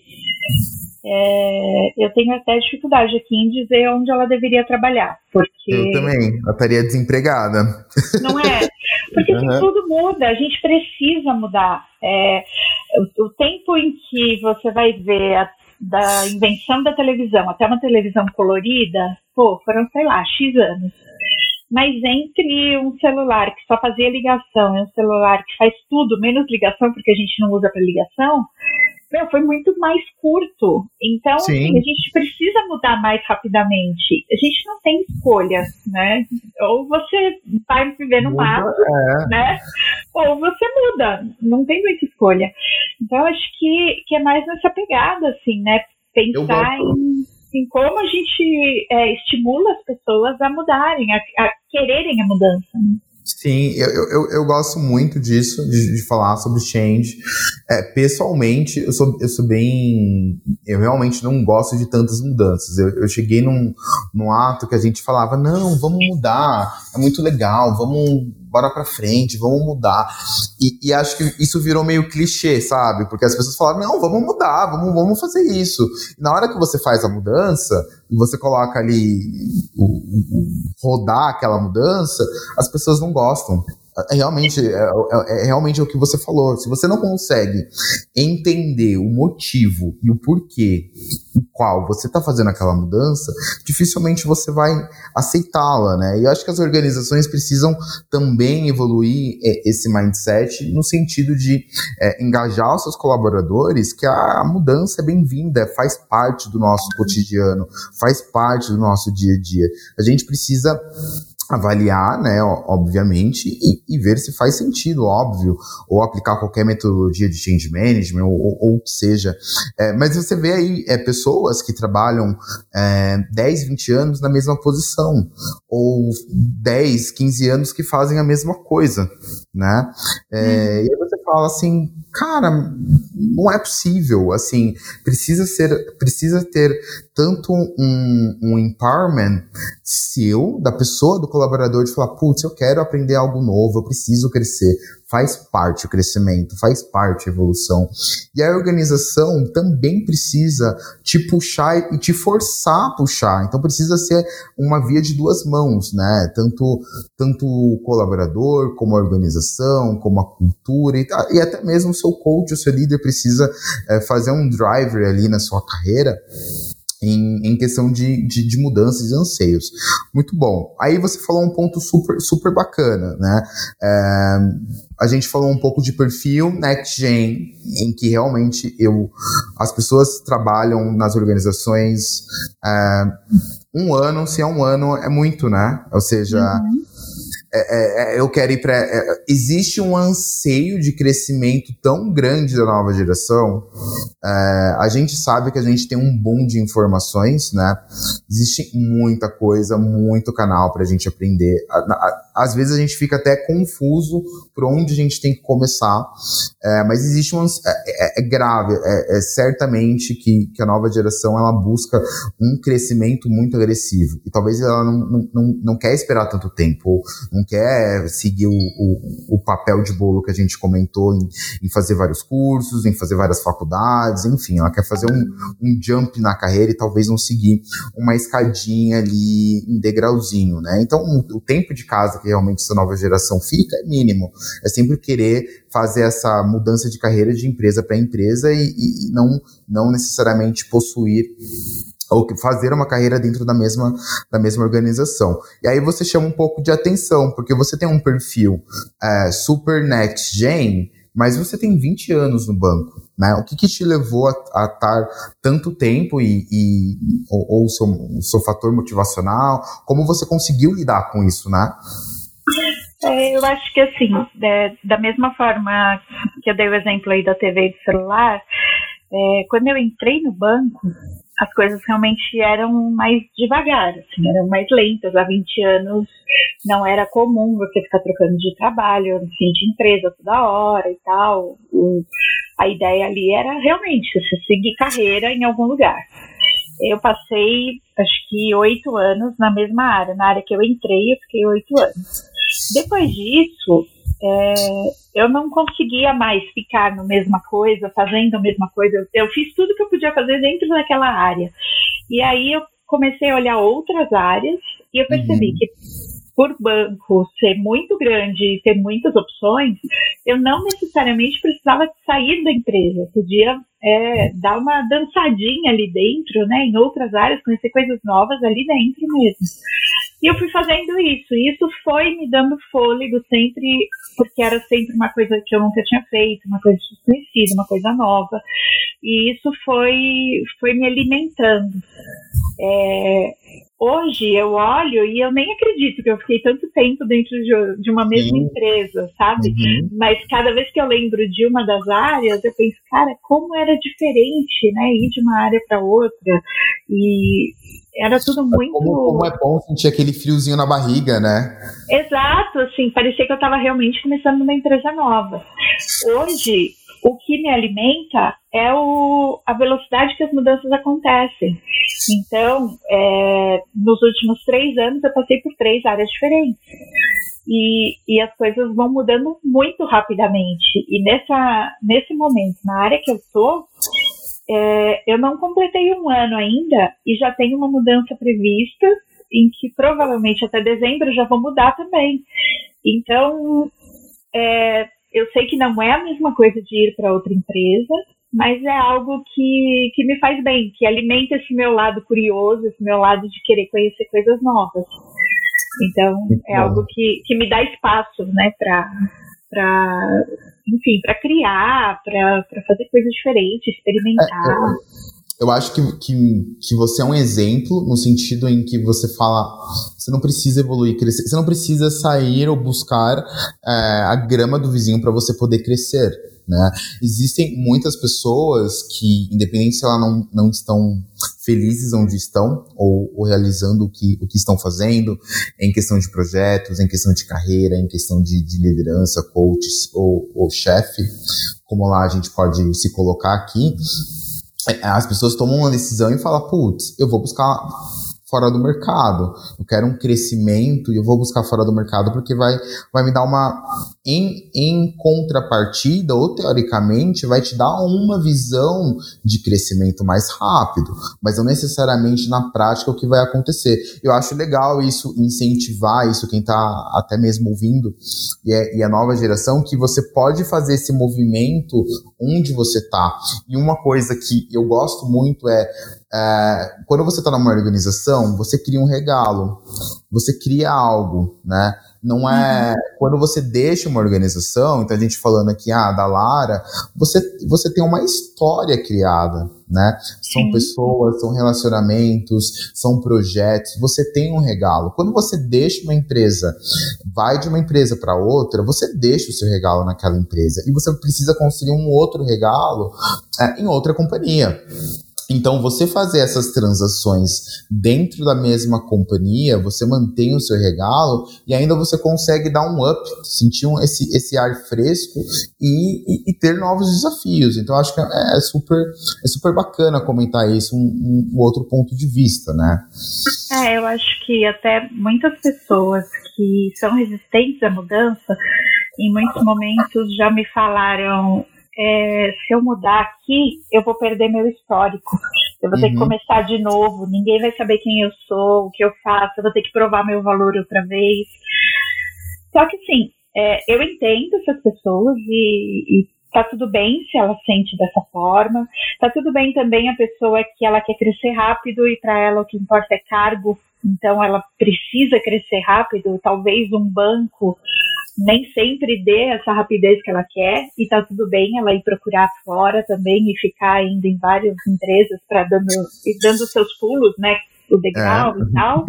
é, eu tenho até dificuldade aqui em dizer onde ela deveria trabalhar. Porque... Eu também, ela estaria desempregada. Não é? Porque uhum. tudo muda, a gente precisa mudar. É, o, o, tempo em que você vai ver a, da invenção da televisão até uma televisão colorida, pô, foram, sei lá, X anos. Mas entre um celular que só fazia ligação e um celular que faz tudo, menos ligação, porque a gente não usa para ligação, meu, foi muito mais curto. Então, assim, a gente precisa mudar mais rapidamente. A gente não tem escolha, né? Ou você vai viver no muda, mato, é. né? Ou você muda. Não tem muita escolha. Então, acho que, que é mais nessa pegada, assim, né? Pensar em, em como a gente é, estimula as pessoas a mudarem, a, a quererem a mudança. Né? Sim, eu, eu, eu gosto muito disso, de, de falar sobre change. É, pessoalmente, eu sou, eu sou bem. Eu realmente não gosto de tantas mudanças. Eu, eu cheguei num, num ato que a gente falava: não, vamos mudar, é muito legal, vamos bora pra frente, vamos mudar. E, e, acho que isso virou meio clichê, sabe? Porque as pessoas falaram, não, vamos mudar, vamos, vamos fazer isso. E na hora que você faz a mudança, e você coloca ali o, o, rodar aquela mudança, as pessoas não gostam. É realmente, é, é, é, realmente o que você falou. Se você não consegue entender o motivo e o porquê o qual você está fazendo aquela mudança, dificilmente você vai aceitá-la, né? E eu acho que as organizações precisam também evoluir é, esse mindset no sentido de é, engajar os seus colaboradores que a mudança é bem-vinda, faz parte do nosso cotidiano, faz parte do nosso dia a dia. A gente precisa avaliar, né, obviamente, e, e, ver se faz sentido, óbvio, ou aplicar qualquer metodologia de change management, ou, o que seja. É, mas você vê aí é, pessoas que trabalham é, 10, 20 anos na mesma posição, ou 10, 15 anos que fazem a mesma coisa, né? É, hum. E aí você fala assim, cara, não é possível, assim, precisa ser, precisa ter tanto um, um empowerment seu, da pessoa, do colaborador, de falar, putz, eu quero aprender algo novo, eu preciso crescer. Faz parte o crescimento, faz parte a evolução. E a organização também precisa te puxar e te forçar a puxar. Então precisa ser uma via de duas mãos, né? Tanto, tanto o colaborador, como a organização, como a cultura, e, e até mesmo seu coach, o seu líder precisa é, fazer um driver ali na sua carreira em, em questão de, de, de, mudanças e anseios. Muito bom. Aí você falou um ponto super, super bacana, né? É, a gente falou um pouco de perfil Next Gen, em que realmente eu, as pessoas trabalham nas organizações é, um ano, se é um ano, é muito, né? Ou seja, uhum. É, é, é, eu quero ir para. É, existe um anseio de crescimento tão grande da nova geração. É, a gente sabe que a gente tem um boom de informações, né? Existe muita coisa, muito canal para a gente aprender. Às vezes a gente fica até confuso por onde a gente tem que começar, é, mas existe um. É, grave, é, certamente que, que a nova geração ela busca um crescimento muito agressivo. E talvez ela não, não, não, quer esperar tanto tempo, não não quer seguir o, o, o, papel de bolo que a gente comentou em, em, fazer vários cursos, em fazer várias faculdades, enfim, ela quer fazer um, um jump na carreira e talvez não seguir uma escadinha ali em degrauzinho, né? Então, o tempo de casa que realmente essa nova geração fica é mínimo. É sempre querer fazer essa mudança de carreira de empresa para empresa e, e não, não necessariamente possuir ou fazer uma carreira dentro da mesma, da mesma organização. E aí você chama um pouco de atenção, porque você tem um perfil é, super next gen, mas você tem 20 anos no banco, né? O que, que te levou a estar tanto tempo e, e ou, o seu, seu fator motivacional? Como você conseguiu lidar com isso, né? É, eu acho que assim, é, da mesma forma que eu dei o exemplo aí da TV e do celular, é, quando eu entrei no banco, as coisas realmente eram mais devagar, assim, eram mais lentas. Há 20 anos não era comum você ficar trocando de trabalho, enfim, de empresa toda hora e tal. a ideia ali era realmente você seguir carreira em algum lugar. Eu passei, acho que, oito anos na mesma área. Na área que eu entrei, eu fiquei oito anos. Depois disso, é, eu não conseguia mais ficar na mesma coisa, fazendo a mesma coisa. Eu, eu fiz tudo que eu podia fazer dentro daquela área. E aí eu comecei a olhar outras áreas e eu percebi uhum. que por banco ser muito grande e ter muitas opções, eu não necessariamente precisava sair da empresa. Podia é, dar uma dançadinha ali dentro, né, em outras áreas, conhecer coisas novas ali dentro mesmo. E eu fui fazendo isso. E isso foi me dando fôlego sempre, porque era sempre uma coisa que eu nunca tinha feito, uma coisa desconhecida, uma coisa nova. E isso foi, foi me alimentando. É, hoje eu olho e eu nem acredito que eu fiquei tanto tempo dentro de, uma mesma Sim. empresa, sabe? Uhum. Mas cada vez que eu lembro de uma das áreas, eu penso, cara, como era diferente, né? Ir de uma área para outra. E era tudo muito. Como, como, é bom sentir aquele friozinho na barriga, né? Exato, assim, parecia que eu estava realmente começando uma empresa nova. Hoje, o que me alimenta é o, a velocidade que as mudanças acontecem. Então, é, nos últimos três anos, eu passei por três áreas diferentes. E, e as coisas vão mudando muito rapidamente. E nessa, nesse momento, na área que eu estou, é, eu não completei um ano ainda e já tenho uma mudança prevista em que provavelmente até dezembro já vou mudar também. Então, é, eu sei que não é a mesma coisa de ir para outra empresa, mas é algo que, que me faz bem, que alimenta esse meu lado curioso, esse meu lado de querer conhecer coisas novas. Então, é algo que, que me dá espaço, né, para enfim, para criar, para fazer coisas diferentes, experimentar. Eu acho que, que, que você é um exemplo no sentido em que você fala, você não precisa evoluir, crescer, você não precisa sair ou buscar é, a grama do vizinho para você poder crescer. Né? Existem muitas pessoas que, independente se elas não, não estão felizes onde estão ou, ou, realizando o que, o que estão fazendo, em questão de projetos, em questão de carreira, em questão de, de liderança, coach ou, ou chefe, como lá a gente pode se colocar aqui, as pessoas tomam uma decisão e falam, putz, eu vou buscar fora do mercado. Eu quero um crescimento e eu vou buscar fora do mercado porque vai, vai me dar uma. Em, em contrapartida, ou teoricamente, vai te dar uma visão de crescimento mais rápido, mas não necessariamente na prática o que vai acontecer. Eu acho legal isso, incentivar isso, quem está até mesmo ouvindo, e, é, e a nova geração, que você pode fazer esse movimento onde você está. E uma coisa que eu gosto muito é é, quando você está numa organização, você cria um regalo, você cria algo, né? Não é uhum. quando você deixa uma organização, então a gente falando aqui ah, da Lara, você, você tem uma história criada, né? São Sim. pessoas, são relacionamentos, são projetos, você tem um regalo. Quando você deixa uma empresa, vai de uma empresa para outra, você deixa o seu regalo naquela empresa e você precisa construir um outro regalo é, em outra companhia. Então, você fazer essas transações dentro da mesma companhia, você mantém o seu regalo e ainda você consegue dar um up, sentir um, esse, esse ar fresco e, e, e, ter novos desafios. Então, acho que é, é, super, é super bacana comentar isso, um, um outro ponto de vista, né? É, eu acho que até muitas pessoas que são resistentes à mudança, em muitos momentos já me falaram é, se eu mudar aqui, eu vou perder meu histórico. Eu vou uhum. ter que uhum. começar de novo, ninguém vai saber quem eu sou, o que eu faço, eu vou ter que provar meu valor outra vez. Só que sim, é, eu entendo essas pessoas e, e tá tudo bem se ela sente dessa forma. Tá tudo bem também a pessoa que ela quer crescer rápido e para ela o que importa é cargo, então ela precisa crescer rápido. Talvez um banco nem sempre dê essa rapidez que ela quer e tá tudo bem ela ir procurar fora também e ficar indo em várias empresas para dando e dando seus pulos, né? O degrau é. e tal.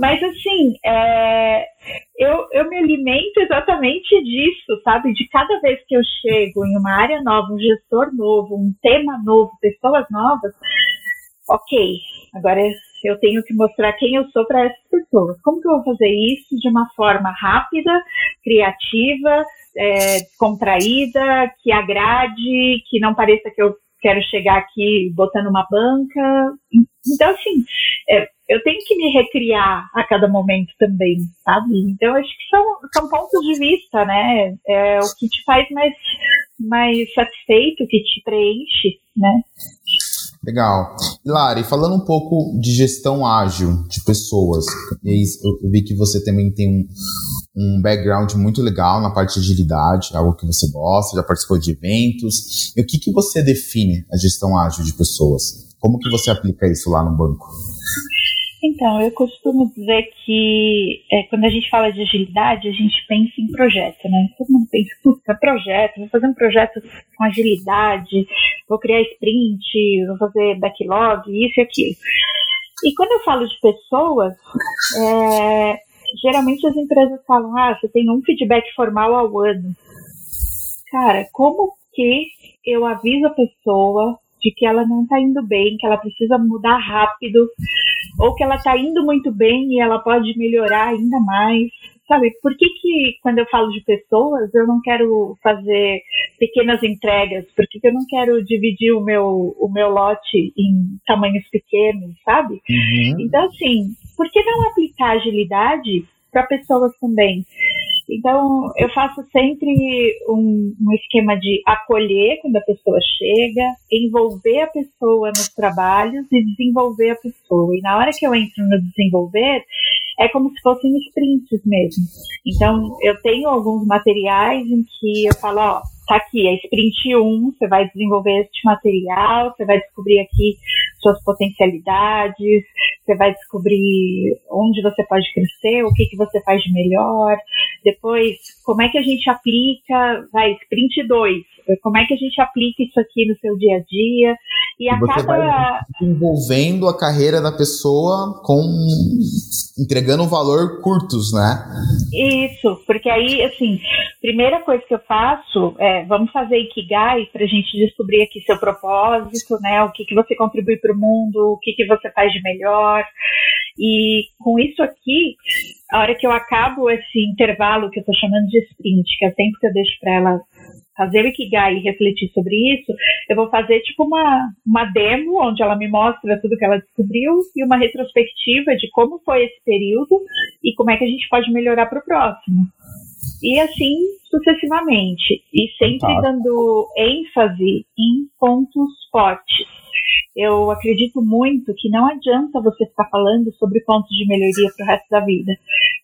Mas assim, é, eu, eu me alimento exatamente disso, sabe? De cada vez que eu chego em uma área nova, um gestor novo, um tema novo, pessoas novas, ok, agora eu tenho que mostrar quem eu sou para essas pessoas. Como que eu vou fazer isso de uma forma rápida, criativa, é, que agrade, que não pareça que eu quero chegar aqui botando uma banca. Então, assim, é, eu tenho que me recriar a cada momento também, sabe? Então, acho que são, são pontos de vista, né? É o que te faz mais, mais satisfeito, que te preenche, né? Legal. Lari, falando um pouco de gestão ágil de pessoas, eu vi que você também tem um, um background muito legal na parte de agilidade, algo que você gosta, já participou de eventos. E o que, que você define a gestão ágil de pessoas? Como que você aplica isso lá no banco? Então, eu costumo dizer que é, quando a gente fala de agilidade, a gente pensa em projeto, né? Todo mundo pensa, puta, projeto, vou fazer um projeto com agilidade, vou criar sprint, vou fazer backlog, isso e aquilo. E quando eu falo de pessoas, é, geralmente as empresas falam, ah, você tem um feedback formal ao ano. Cara, como que eu aviso a pessoa de que ela não está indo bem, que ela precisa mudar rápido, ou que ela está indo muito bem e ela pode melhorar ainda mais. Sabe, por que, que quando eu falo de pessoas eu não quero fazer pequenas entregas? Por que, que eu não quero dividir o meu, o meu lote em tamanhos pequenos, sabe? Uhum. Então, assim, por que não aplicar agilidade para pessoas também? Então, eu faço sempre um, um, esquema de acolher quando a pessoa chega, envolver a pessoa nos trabalhos e desenvolver a pessoa. E na hora que eu entro no desenvolver, é como se fossem sprints mesmo. Então, eu tenho alguns materiais em que eu falo, ó, tá aqui, é sprint 1, você vai desenvolver este material, você vai descobrir aqui suas potencialidades, você vai descobrir onde você pode crescer, o que, que você faz de melhor. Depois, como é que a gente aplica, vai, sprint 2, como é que a gente aplica isso aqui no seu dia a dia. E, e a você cada... vai envolvendo a carreira da pessoa com entregando um valor curtos, né? Isso, porque aí, assim, primeira coisa que eu faço é, vamos fazer Ikigai para a gente descobrir aqui seu propósito, né? O que, que você contribui para o mundo, o que, que você faz de melhor. E com isso aqui, a hora que eu acabo esse intervalo que eu estou chamando de sprint, que é o tempo que eu deixo para ela fazer o Ikigai e refletir sobre isso, eu vou fazer tipo uma, uma demo onde ela me mostra tudo que ela descobriu e uma retrospectiva de como foi esse período e como é que a gente pode melhorar para o próximo. E assim sucessivamente. E sempre dando ênfase em pontos fortes. Eu acredito muito que não adianta você ficar falando sobre pontos de melhoria para o resto da vida.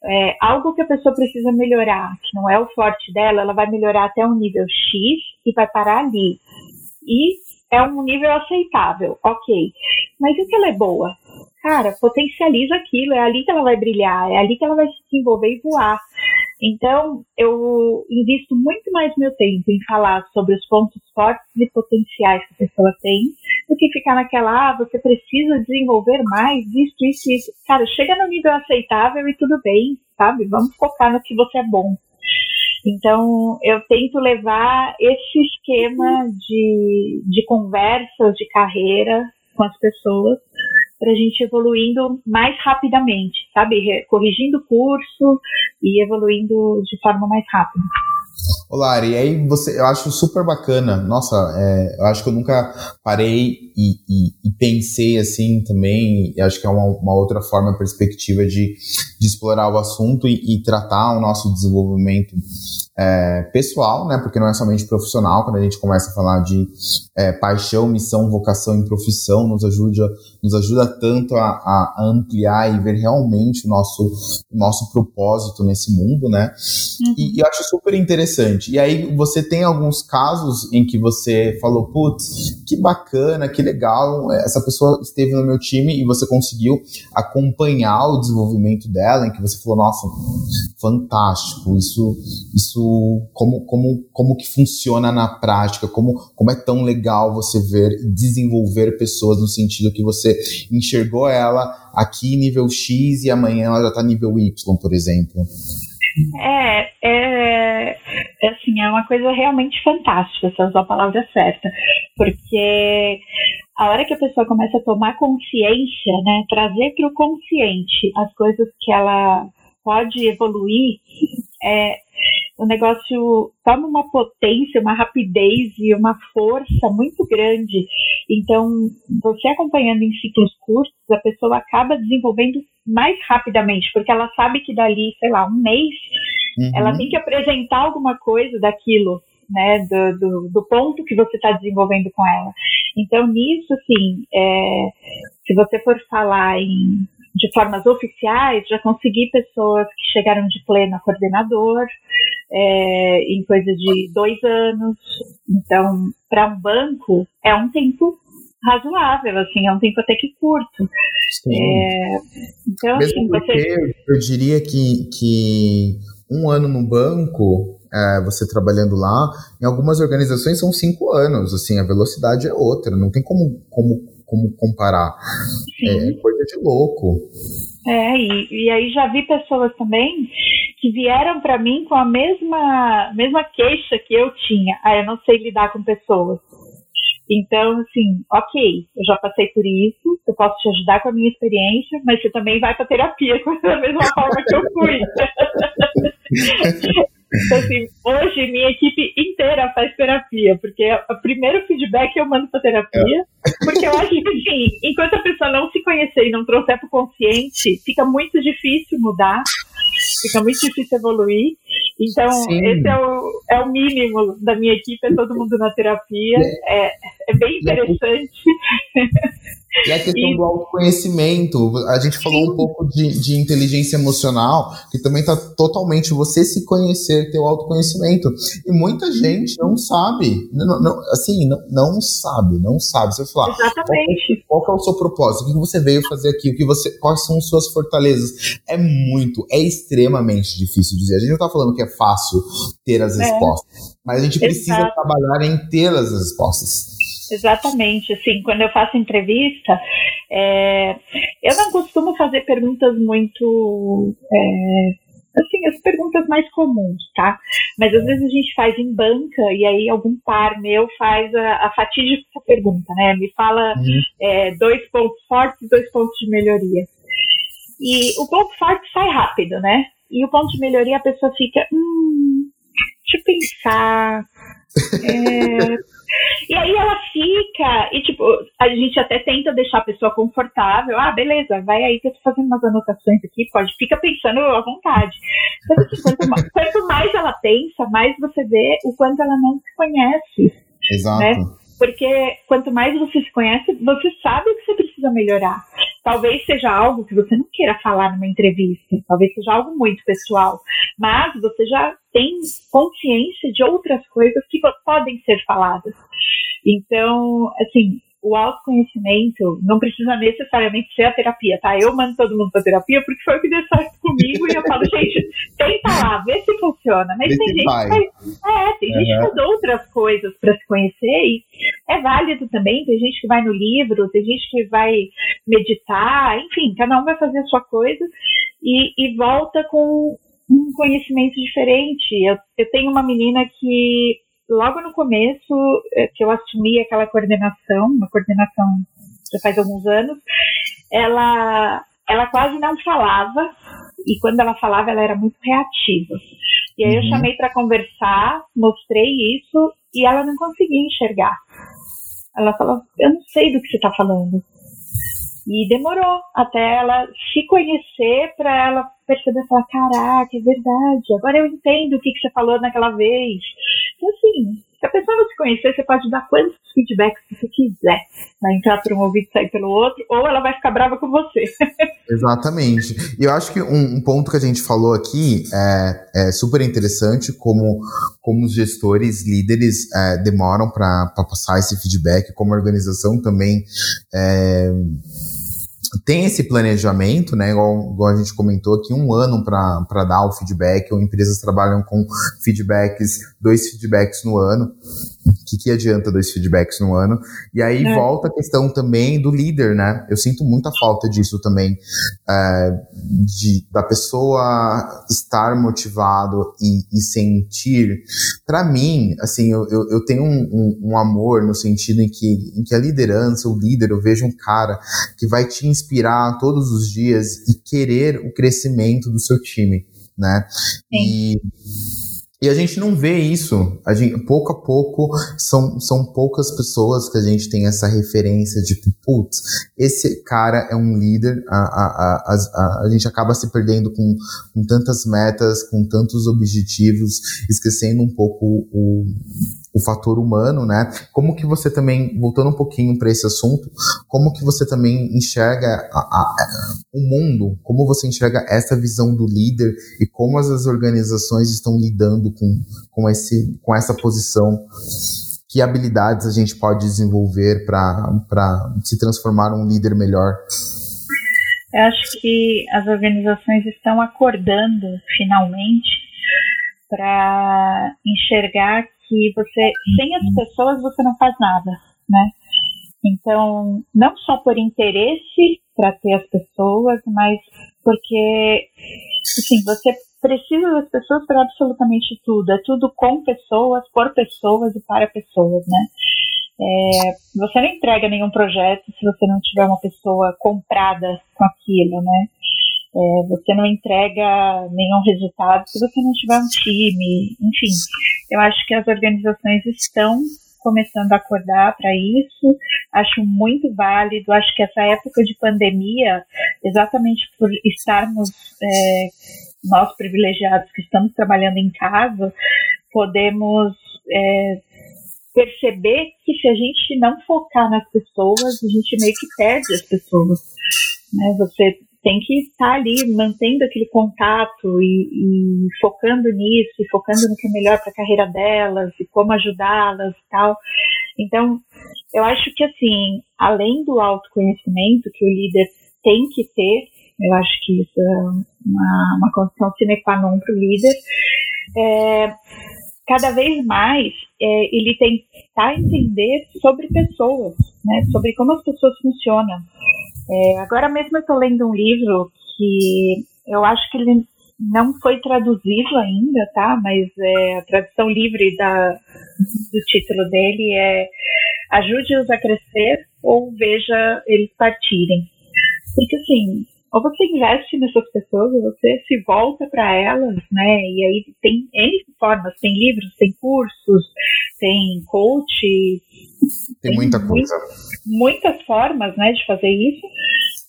É, algo que a pessoa precisa melhorar, que não é o forte dela, ela vai melhorar até um nível X e vai parar ali. E é um nível aceitável, ok. Mas e que ela é boa? Cara, potencializa aquilo, é ali que ela vai brilhar, é ali que ela vai se desenvolver e voar. Então, eu invisto muito mais meu tempo em falar sobre os pontos fortes e potenciais que a pessoa tem, do que ficar naquela, ah, você precisa desenvolver mais, isso, isso, isso. Cara, chega no nível aceitável e tudo bem, sabe? Vamos focar no que você é bom. Então, eu tento levar esse esquema de, de conversas de carreira com as pessoas para a gente evoluindo mais rapidamente, sabe? Corrigindo o curso e evoluindo de forma mais rápida. Olá, e aí você, eu acho super bacana. Nossa, é, eu acho que eu nunca parei e, e, e pensei assim também. acho que é uma, uma, outra forma, perspectiva de, de explorar o assunto e, e tratar o nosso desenvolvimento é, pessoal, né? Porque não é somente profissional. Quando a gente começa a falar de é, paixão, missão, vocação e profissão, nos ajuda, nos ajuda tanto a, a, ampliar e ver realmente o nosso, o nosso propósito nesse mundo, né? Uhum. E, e, eu acho super interessante. E aí você tem alguns casos em que você falou, putz, que bacana, que legal, essa pessoa esteve no meu time e você conseguiu acompanhar o desenvolvimento dela, em que você falou, nossa, fantástico, isso, isso como, como, como que funciona na prática, como, como é tão legal você ver e desenvolver pessoas no sentido que você enxergou ela aqui nível X e amanhã ela já está nível Y, por exemplo. É, é, é, assim, é uma coisa realmente fantástica, se usar a palavra certa, porque a hora que a pessoa começa a tomar consciência, né, trazer para o consciente as coisas que ela pode evoluir, é, o negócio toma uma potência, uma rapidez e uma força muito grande. Então, você acompanhando em ciclos curtos, a pessoa acaba desenvolvendo mais rapidamente, porque ela sabe que dali, sei lá, um mês, uhum. ela tem que apresentar alguma coisa daquilo, né, do, do, do ponto que você está desenvolvendo com ela. Então, nisso, assim, é, se você for falar em de formas oficiais, já consegui pessoas que chegaram de pleno a coordenador é, em coisa de dois anos. Então, para um banco, é um tempo razoável, assim, é um tempo até que curto. É, então, Mesmo assim, porque você... eu diria que, que um ano no banco, é, você trabalhando lá, em algumas organizações são cinco anos, assim, a velocidade é outra, não tem como, como como comparar. Sim. É coisa de louco. É, e, e aí já vi pessoas também que vieram para mim com a mesma, mesma queixa que eu tinha. Ah, eu não sei lidar com pessoas. Então, assim, ok, eu já passei por isso, eu posso te ajudar com a minha experiência, mas você também vai para terapia da mesma forma que eu fui. Então, assim, hoje minha equipe inteira faz terapia, porque o primeiro feedback eu mando para terapia, é. porque eu acho que, assim, enquanto a pessoa não se conhecer e não trouxer para o consciente, fica muito difícil mudar, fica muito difícil evoluir. Então, Sim. esse é o, é o mínimo da minha equipe, é todo mundo na terapia, é, é bem interessante. E a questão e... do autoconhecimento, a gente falou Sim. um pouco de, de, inteligência emocional, que também está totalmente você se conhecer, ter o autoconhecimento. E muita gente não sabe, não, não, assim, não, não, sabe, não sabe. Você falar, Exatamente. Qual, qual é o seu propósito? O que você veio fazer aqui? O que você, quais são suas fortalezas? É muito, é extremamente difícil dizer. A gente não está falando que é fácil ter as é. respostas, mas a gente precisa Exato. trabalhar em ter as respostas. Exatamente, assim, quando eu faço entrevista, é, eu não costumo fazer perguntas muito, é, assim, as perguntas mais comuns, tá? Mas às vezes a gente faz em banca e aí algum par meu faz a, a fatídica pergunta, né? Me fala uhum. é, dois pontos fortes e dois pontos de melhoria. E o ponto forte sai rápido, né? E o ponto de melhoria a pessoa fica, hum, deixa eu pensar, É, e aí ela fica, e tipo, a gente até tenta deixar a pessoa confortável. Ah, beleza, vai aí tô fazendo umas anotações aqui, pode, fica pensando à vontade. Mas assim, quanto, mais, quanto mais ela pensa, mais você vê o quanto ela não se conhece. Exato. Né? Porque quanto mais você se conhece, você sabe o que você precisa melhorar. Talvez seja algo que você não queira falar numa entrevista, talvez seja algo muito pessoal, mas você já tem consciência de outras coisas que podem ser faladas. Então, assim, o autoconhecimento não precisa necessariamente ser a terapia, tá? Eu mando todo mundo pra terapia porque foi o que deu certo comigo e eu falo, gente, tenta lá, vê se funciona. Mas tem gente, vai. que é, tem uhum. gente que faz outras coisas para se conhecer e é válido também. Tem gente que vai no livro, tem gente que vai meditar, enfim, cada um vai fazer a sua coisa e, e volta com um conhecimento diferente. Eu, eu tenho uma menina que logo no começo, é, que eu assumi aquela coordenação, uma coordenação já faz alguns anos, ela, ela quase não falava, e quando ela falava, ela era muito reativa. E aí uhum. eu chamei para conversar, mostrei isso, e ela não conseguia enxergar. Ela falou: Eu não sei do que você está falando. E demorou até ela se conhecer para ela perceber falar, caraca, é verdade, agora eu entendo o que, que você falou naquela vez. Então, assim, se a pessoa não se conhecer, você pode dar quantos feedbacks você quiser. Vai entrar por um ouvido e sair pelo outro, ou ela vai ficar brava com você. Exatamente. E eu acho que um, um, ponto que a gente falou aqui é, é, super interessante, como, como os gestores, líderes é, demoram para passar esse feedback, como a organização também. É, tem esse planejamento, né? Igual, igual, a gente comentou aqui, um ano para dar o feedback, ou empresas trabalham com feedbacks, dois feedbacks no ano. O que, que adianta dois feedbacks no ano? E aí é. volta a questão também do líder, né? Eu sinto muita falta disso também, é, de, da pessoa estar motivado e, e sentir. Para mim, assim, eu, eu, eu tenho um, um, um, amor no sentido em que, em que a liderança, o líder, eu vejo um cara que vai te inspirar todos os dias e querer o crescimento do seu time, né? Sim. E e a gente não vê isso. A gente, pouco a pouco, são, são poucas pessoas que a gente tem essa referência de, putz, esse cara é um líder. A, a, a, a, a gente acaba se perdendo com, com tantas metas, com tantos objetivos, esquecendo um pouco o, o fator humano, né? Como que você também, voltando um pouquinho para esse assunto, como que você também enxerga a, a, o mundo, como você enxerga essa visão do líder e como as, organizações estão lidando com, com, esse, com essa posição que habilidades a gente pode desenvolver para se transformar um líder melhor? Eu acho que as organizações estão acordando finalmente para enxergar que você, sem as pessoas, você não faz nada, né? Então, não só por interesse para ter as pessoas, mas porque, assim, você precisa das pessoas para absolutamente tudo. É tudo com pessoas, por pessoas e para pessoas, né? É, você não entrega nenhum projeto se você não tiver uma pessoa comprada com aquilo, né? É, você não entrega nenhum resultado se você não tiver um time, enfim. Eu acho que as organizações estão começando a acordar para isso. Acho muito válido. Acho que essa época de pandemia, exatamente por estarmos é, nós privilegiados que estamos trabalhando em casa, podemos é, perceber que se a gente não focar nas pessoas, a gente meio que perde as pessoas. Né? Você tem que estar ali mantendo aquele contato e, e, focando nisso, e focando no que é melhor para a carreira delas e como ajudá-las e tal. Então, eu acho que assim, além do autoconhecimento que o líder tem que ter, eu acho que isso é uma, uma condição sine qua non para o líder, é, cada vez mais é, ele tem que tentar entender sobre pessoas, né, sobre como as pessoas funcionam. É, agora mesmo eu estou lendo um livro que eu acho que ele não foi traduzido ainda, tá? Mas é, a tradução livre da, do título dele é Ajude-os a crescer ou veja eles partirem. Porque assim, ou você investe nessas pessoas, ou você se volta para elas, né? E aí tem N formas, tem livros, tem cursos, tem coach. Tem, tem muita coisa. Muitas formas, né, de fazer isso.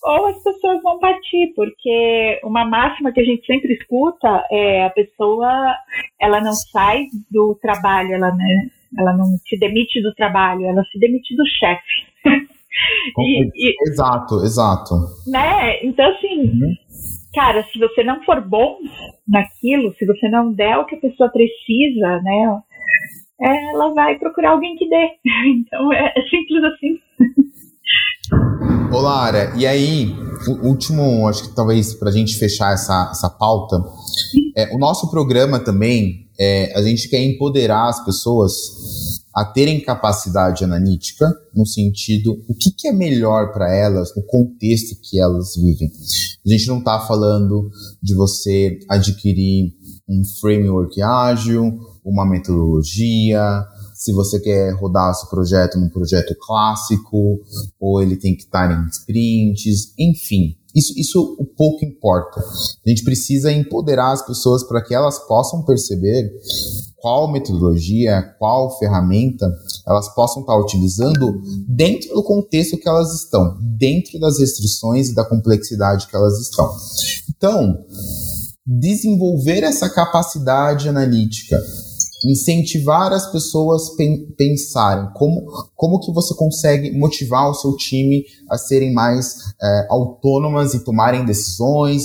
Ou as pessoas vão partir, porque uma máxima que a gente sempre escuta é a pessoa, ela não sai do trabalho, ela, né, ela não se demite do trabalho, ela se demite do chefe. E, e, exato, exato. Né? Então, assim, uhum. cara, se você não for bom naquilo, se você não der o que a pessoa precisa, né? Ela vai procurar alguém que dê. Então é, é simples assim. Ô Lara, e aí, o último, acho que talvez para a gente fechar essa, essa pauta, é, o nosso programa também, é, a gente quer empoderar as pessoas a terem capacidade analítica, no sentido o que, que é melhor para elas no contexto que elas vivem. A gente não está falando de você adquirir um framework ágil, uma metodologia, se você quer rodar seu projeto num projeto clássico, ou ele tem que estar em sprints, enfim. Isso, isso o pouco importa. A gente precisa empoderar as pessoas para que elas possam perceber qual metodologia, qual ferramenta elas possam estar utilizando dentro do contexto que elas estão, dentro das restrições e da complexidade que elas estão. Então, desenvolver essa capacidade analítica incentivar as pessoas pen pensarem como, como que você consegue motivar o seu time a serem mais é, autônomas e tomarem decisões,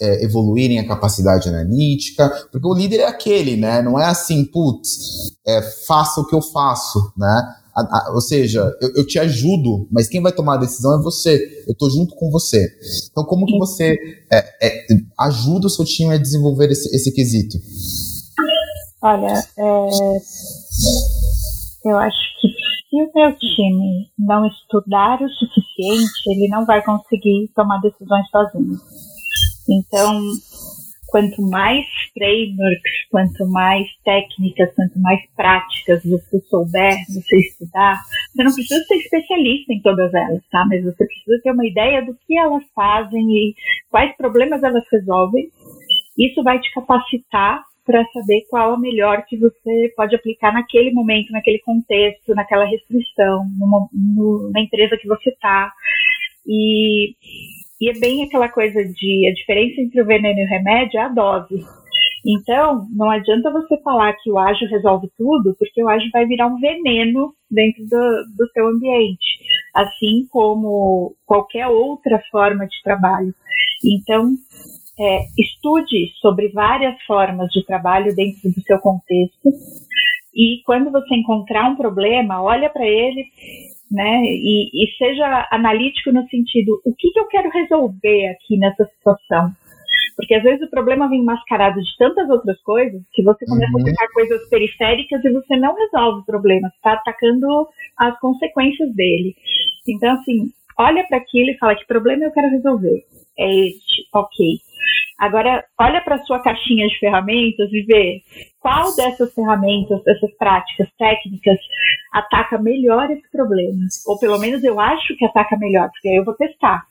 é, evoluírem a capacidade analítica, porque o líder é aquele, né? Não é assim, putz, é, faça o que eu faço, né? A, a, ou seja, eu, eu, te ajudo, mas quem vai tomar a decisão é você. Eu estou junto com você. Então, como que você é, é, ajuda o seu time a desenvolver esse, esse quesito? Olha, é, eu acho que se o meu time não estudar o suficiente, ele não vai conseguir tomar decisões sozinho. Então, quanto mais frameworks, quanto mais técnicas, quanto mais práticas você souber, você estudar, você não precisa ser especialista em todas elas, tá? Mas você precisa ter uma ideia do que elas fazem e quais problemas elas resolvem. Isso vai te capacitar para saber qual a melhor que você pode aplicar naquele momento, naquele contexto, naquela restrição, numa, na empresa que você está. E, e é bem aquela coisa de a diferença entre o veneno e o remédio é a dose. Então, não adianta você falar que o ágil resolve tudo, porque o ágil vai virar um veneno dentro do, do seu ambiente, assim como qualquer outra forma de trabalho. Então, é, estude sobre várias formas de trabalho dentro do seu contexto e quando você encontrar um problema, olha para ele, né, e, e, seja analítico no sentido, o que, que eu quero resolver aqui nessa situação? Porque às vezes o problema vem mascarado de tantas outras coisas que você começa uhum. a pegar coisas periféricas e você não resolve o problema, você está atacando as consequências dele. Então, assim, olha para aquilo e fala que problema eu quero resolver. É este, ok. Agora, olha para sua caixinha de ferramentas e vê qual dessas ferramentas, dessas práticas técnicas, ataca melhor esse problema. Ou pelo menos eu acho que ataca melhor, porque aí eu vou testar.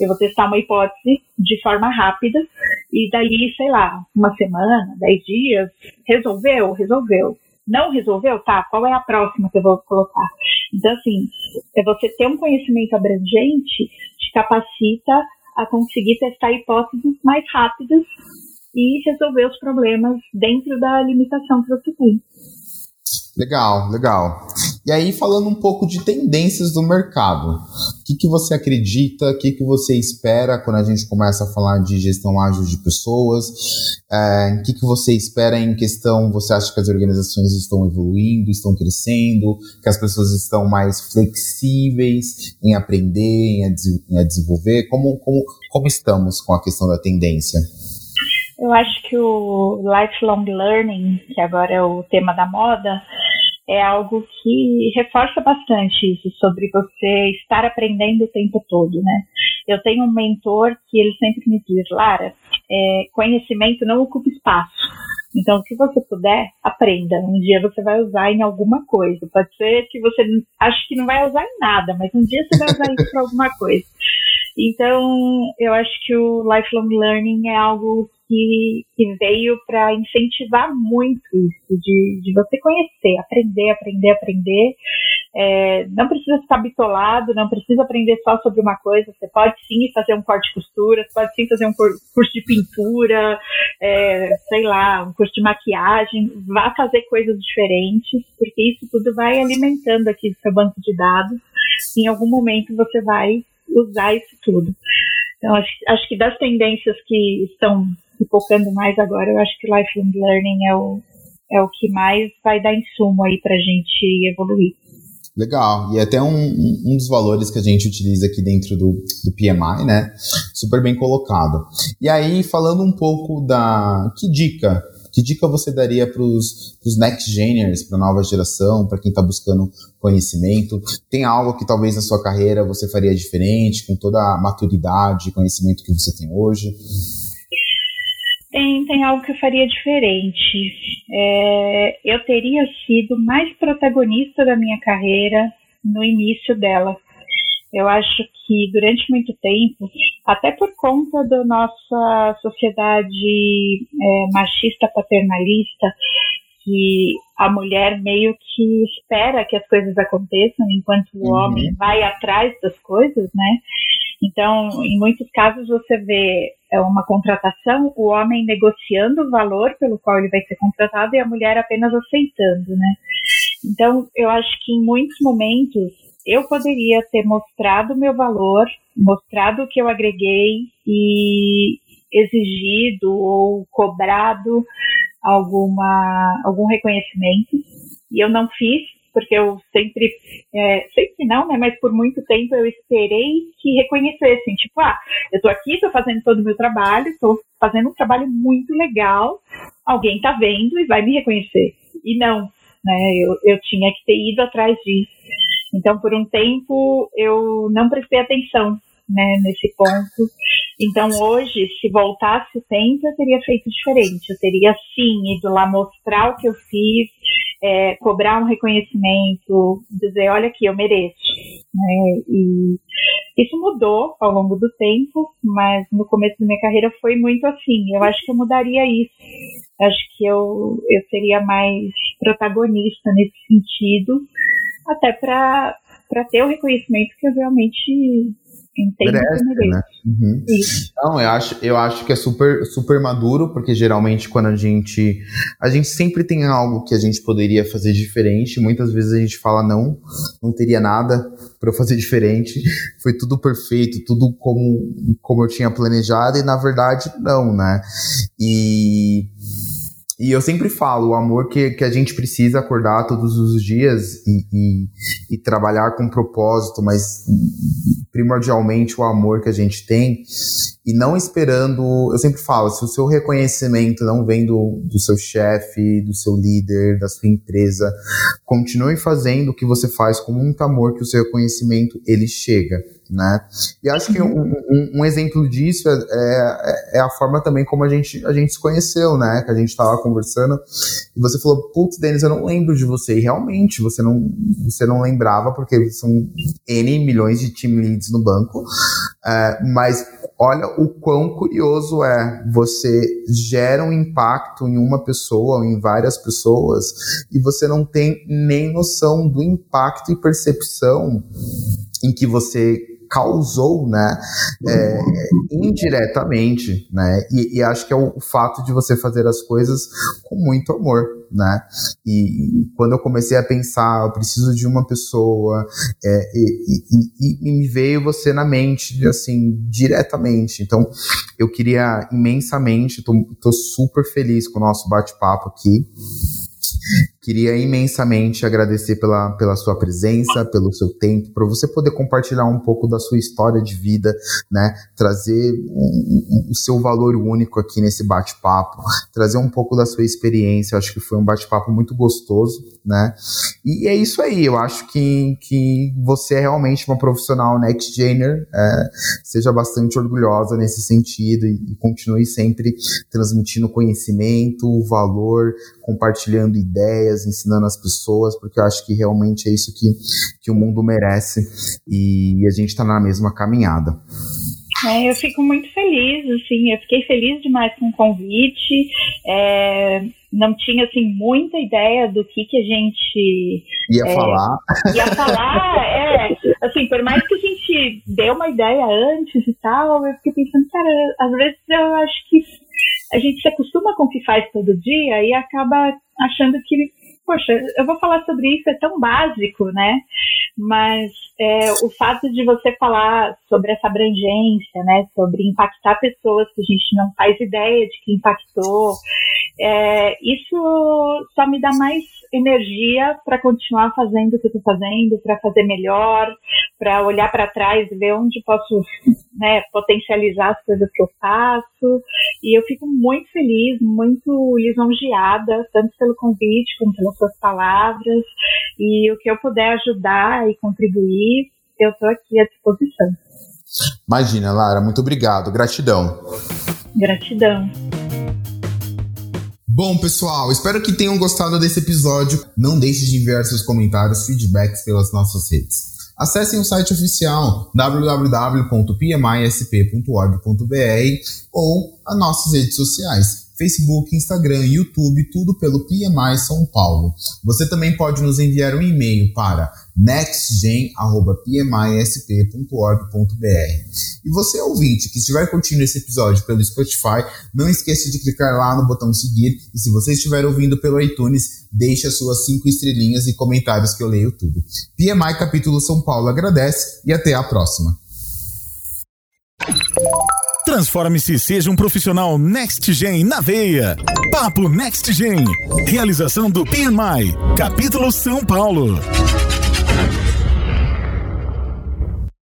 Eu vou testar uma hipótese de forma rápida e dali, sei lá, uma semana, dez dias, resolveu? Resolveu. Não resolveu? Tá, qual é a próxima que eu vou colocar? Então, assim, é você ter um conhecimento abrangente te capacita a conseguir testar hipóteses mais rápidas e resolver os problemas dentro da limitação que tem. Legal, legal. E aí, falando um pouco de tendências do mercado, o que, que você acredita, o que, que você espera quando a gente começa a falar de gestão ágil de pessoas? É, o que, que você espera em questão, você acha que as organizações estão evoluindo, estão crescendo, que as pessoas estão mais flexíveis em aprender, em, em desenvolver? Como, como, como estamos com a questão da tendência? Eu acho que o lifelong learning, que agora é o tema da moda, é algo que reforça bastante isso sobre você estar aprendendo o tempo todo, né? Eu tenho um mentor que ele sempre me diz, Lara, é, conhecimento não ocupa espaço. Então, se você puder, aprenda. Um dia você vai usar em alguma coisa. Pode ser que você ache que não vai usar em nada, mas um dia você vai usar isso para alguma coisa. Então, eu acho que o lifelong learning é algo que, que veio para incentivar muito isso, de, de você conhecer, aprender, aprender, aprender. É, não precisa ficar bitolado, não precisa aprender só sobre uma coisa. Você pode sim fazer um corte de costura, você pode sim fazer um curso de pintura, é, sei lá, um curso de maquiagem. Vá fazer coisas diferentes, porque isso tudo vai alimentando aqui o seu banco de dados. Em algum momento você vai usar isso tudo. Então, acho, acho que das tendências que estão se focando mais agora, eu acho que lifelong learning é o, é o que mais vai dar insumo aí para a gente evoluir. Legal, e é até um, um dos valores que a gente utiliza aqui dentro do, do PMI, né? Super bem colocado. E aí, falando um pouco da. Que dica que dica você daria para os next geners, para a nova geração, para quem está buscando conhecimento? Tem algo que talvez na sua carreira você faria diferente, com toda a maturidade e conhecimento que você tem hoje? Tem, tem algo que eu faria diferente. É, eu teria sido mais protagonista da minha carreira no início dela. Eu acho que durante muito tempo, até por conta da nossa sociedade é, machista paternalista, que a mulher meio que espera que as coisas aconteçam enquanto o uhum. homem vai atrás das coisas, né? Então, em muitos casos você vê é, uma contratação, o homem negociando o valor pelo qual ele vai ser contratado e a mulher apenas aceitando, né? Então, eu acho que em muitos momentos eu poderia ter mostrado o meu valor, mostrado o que eu agreguei e exigido ou cobrado alguma, algum reconhecimento. E eu não fiz, porque eu sempre, é, sempre não, né? Mas por muito tempo eu esperei que reconhecessem, tipo, ah, eu tô aqui, tô fazendo todo o meu trabalho, tô fazendo um trabalho muito legal, alguém tá vendo e vai me reconhecer. E não, né? Eu, eu tinha que ter ido atrás disso. Então, por um tempo, eu não prestei atenção né, nesse ponto. Então, hoje, se voltasse o tempo, eu teria feito diferente. Eu teria, sim, ido lá mostrar o que eu fiz, é, cobrar um reconhecimento, dizer, olha aqui, eu mereço. Né? E isso mudou ao longo do tempo, mas no começo da minha carreira foi muito assim. Eu acho que eu mudaria isso. Acho que eu, eu seria mais protagonista nesse sentido, até para ter o reconhecimento que eu realmente entendo merece, que Né? Uhum. Então, eu acho, eu acho que é super, super maduro, porque geralmente quando a gente. A gente sempre tem algo que a gente poderia fazer diferente. Muitas vezes a gente fala, não, não teria nada para fazer diferente. Foi tudo perfeito, tudo como, como eu tinha planejado, e na verdade, não, né? E e eu sempre falo, o amor que, que a gente precisa acordar todos os dias e, e, e, trabalhar com propósito, mas primordialmente o amor que a gente tem, e não esperando. Eu sempre falo, se o seu reconhecimento não vem do, do seu chefe, do seu líder, da sua empresa, continue fazendo o que você faz com muito amor, que o seu reconhecimento ele chega né? E acho que um, um, um exemplo disso é, é, é, a forma também como a gente, a gente se conheceu, né? Que a gente estava conversando e você falou, putz, Denis, eu não lembro de você. E realmente, você não, você não lembrava porque são N milhões de team leads no banco. É, mas olha o quão curioso é. Você gera um impacto em uma pessoa ou em várias pessoas e você não tem nem noção do impacto e percepção em que você causou, né, é, indiretamente, né, e, e, acho que é o fato de você fazer as coisas com muito amor, né, e, e quando eu comecei a pensar, eu preciso de uma pessoa, é, e, e, me veio você na mente, assim, diretamente, então eu queria imensamente, tô, tô super feliz com o nosso bate-papo aqui, Queria imensamente agradecer pela, pela sua presença, pelo seu tempo, para você poder compartilhar um pouco da sua história de vida, né? Trazer o seu valor único aqui nesse bate-papo, trazer um pouco da sua experiência. Acho que foi um bate-papo muito gostoso, né? E é isso aí. Eu acho que, que você é realmente uma profissional next gener. É, seja bastante orgulhosa nesse sentido e, e continue sempre transmitindo conhecimento, valor, compartilhando ideias, ensinando as pessoas, porque eu acho que realmente é isso que, que o mundo merece e a gente está na mesma caminhada. É, eu fico muito feliz, assim, eu fiquei feliz demais com o convite. É, não tinha assim muita ideia do que que a gente ia é, falar. Ia falar, é, assim, por mais que a gente deu uma ideia antes e tal, eu fiquei pensando, cara, às vezes eu acho que a gente se acostuma com o que faz todo dia e acaba achando que poxa, eu vou falar sobre isso, é tão básico, né? Mas é, o fato de você falar sobre essa abrangência, né? Sobre impactar pessoas que a gente não faz ideia de que impactou, é, isso só me dá mais energia para continuar fazendo o que eu estou fazendo, para fazer melhor, para olhar para trás e ver onde posso né, potencializar as coisas que eu faço. E eu fico muito feliz, muito lisonjeada, tanto pelo convite como pelas suas palavras. E o que eu puder ajudar e contribuir, eu estou aqui à disposição. Imagina, Lara, muito obrigado. Gratidão. Gratidão. Bom, pessoal, espero que tenham gostado desse episódio. Não deixe de enviar seus comentários, feedbacks pelas nossas redes. Acessem o site oficial www.pmisp.org.br ou as nossas redes sociais Facebook, Instagram, YouTube, tudo pelo PMI São Paulo. Você também pode nos enviar um e-mail para nextgen@pmisp.org.br. E você ouvinte que estiver curtindo esse episódio pelo Spotify, não esqueça de clicar lá no botão seguir e se você estiver ouvindo pelo iTunes, deixe as suas cinco estrelinhas e comentários que eu leio tudo. PMI Capítulo São Paulo agradece e até a próxima. Transforme-se seja um profissional NextGen na veia. Papo NextGen. Realização do PMI. Capítulo São Paulo.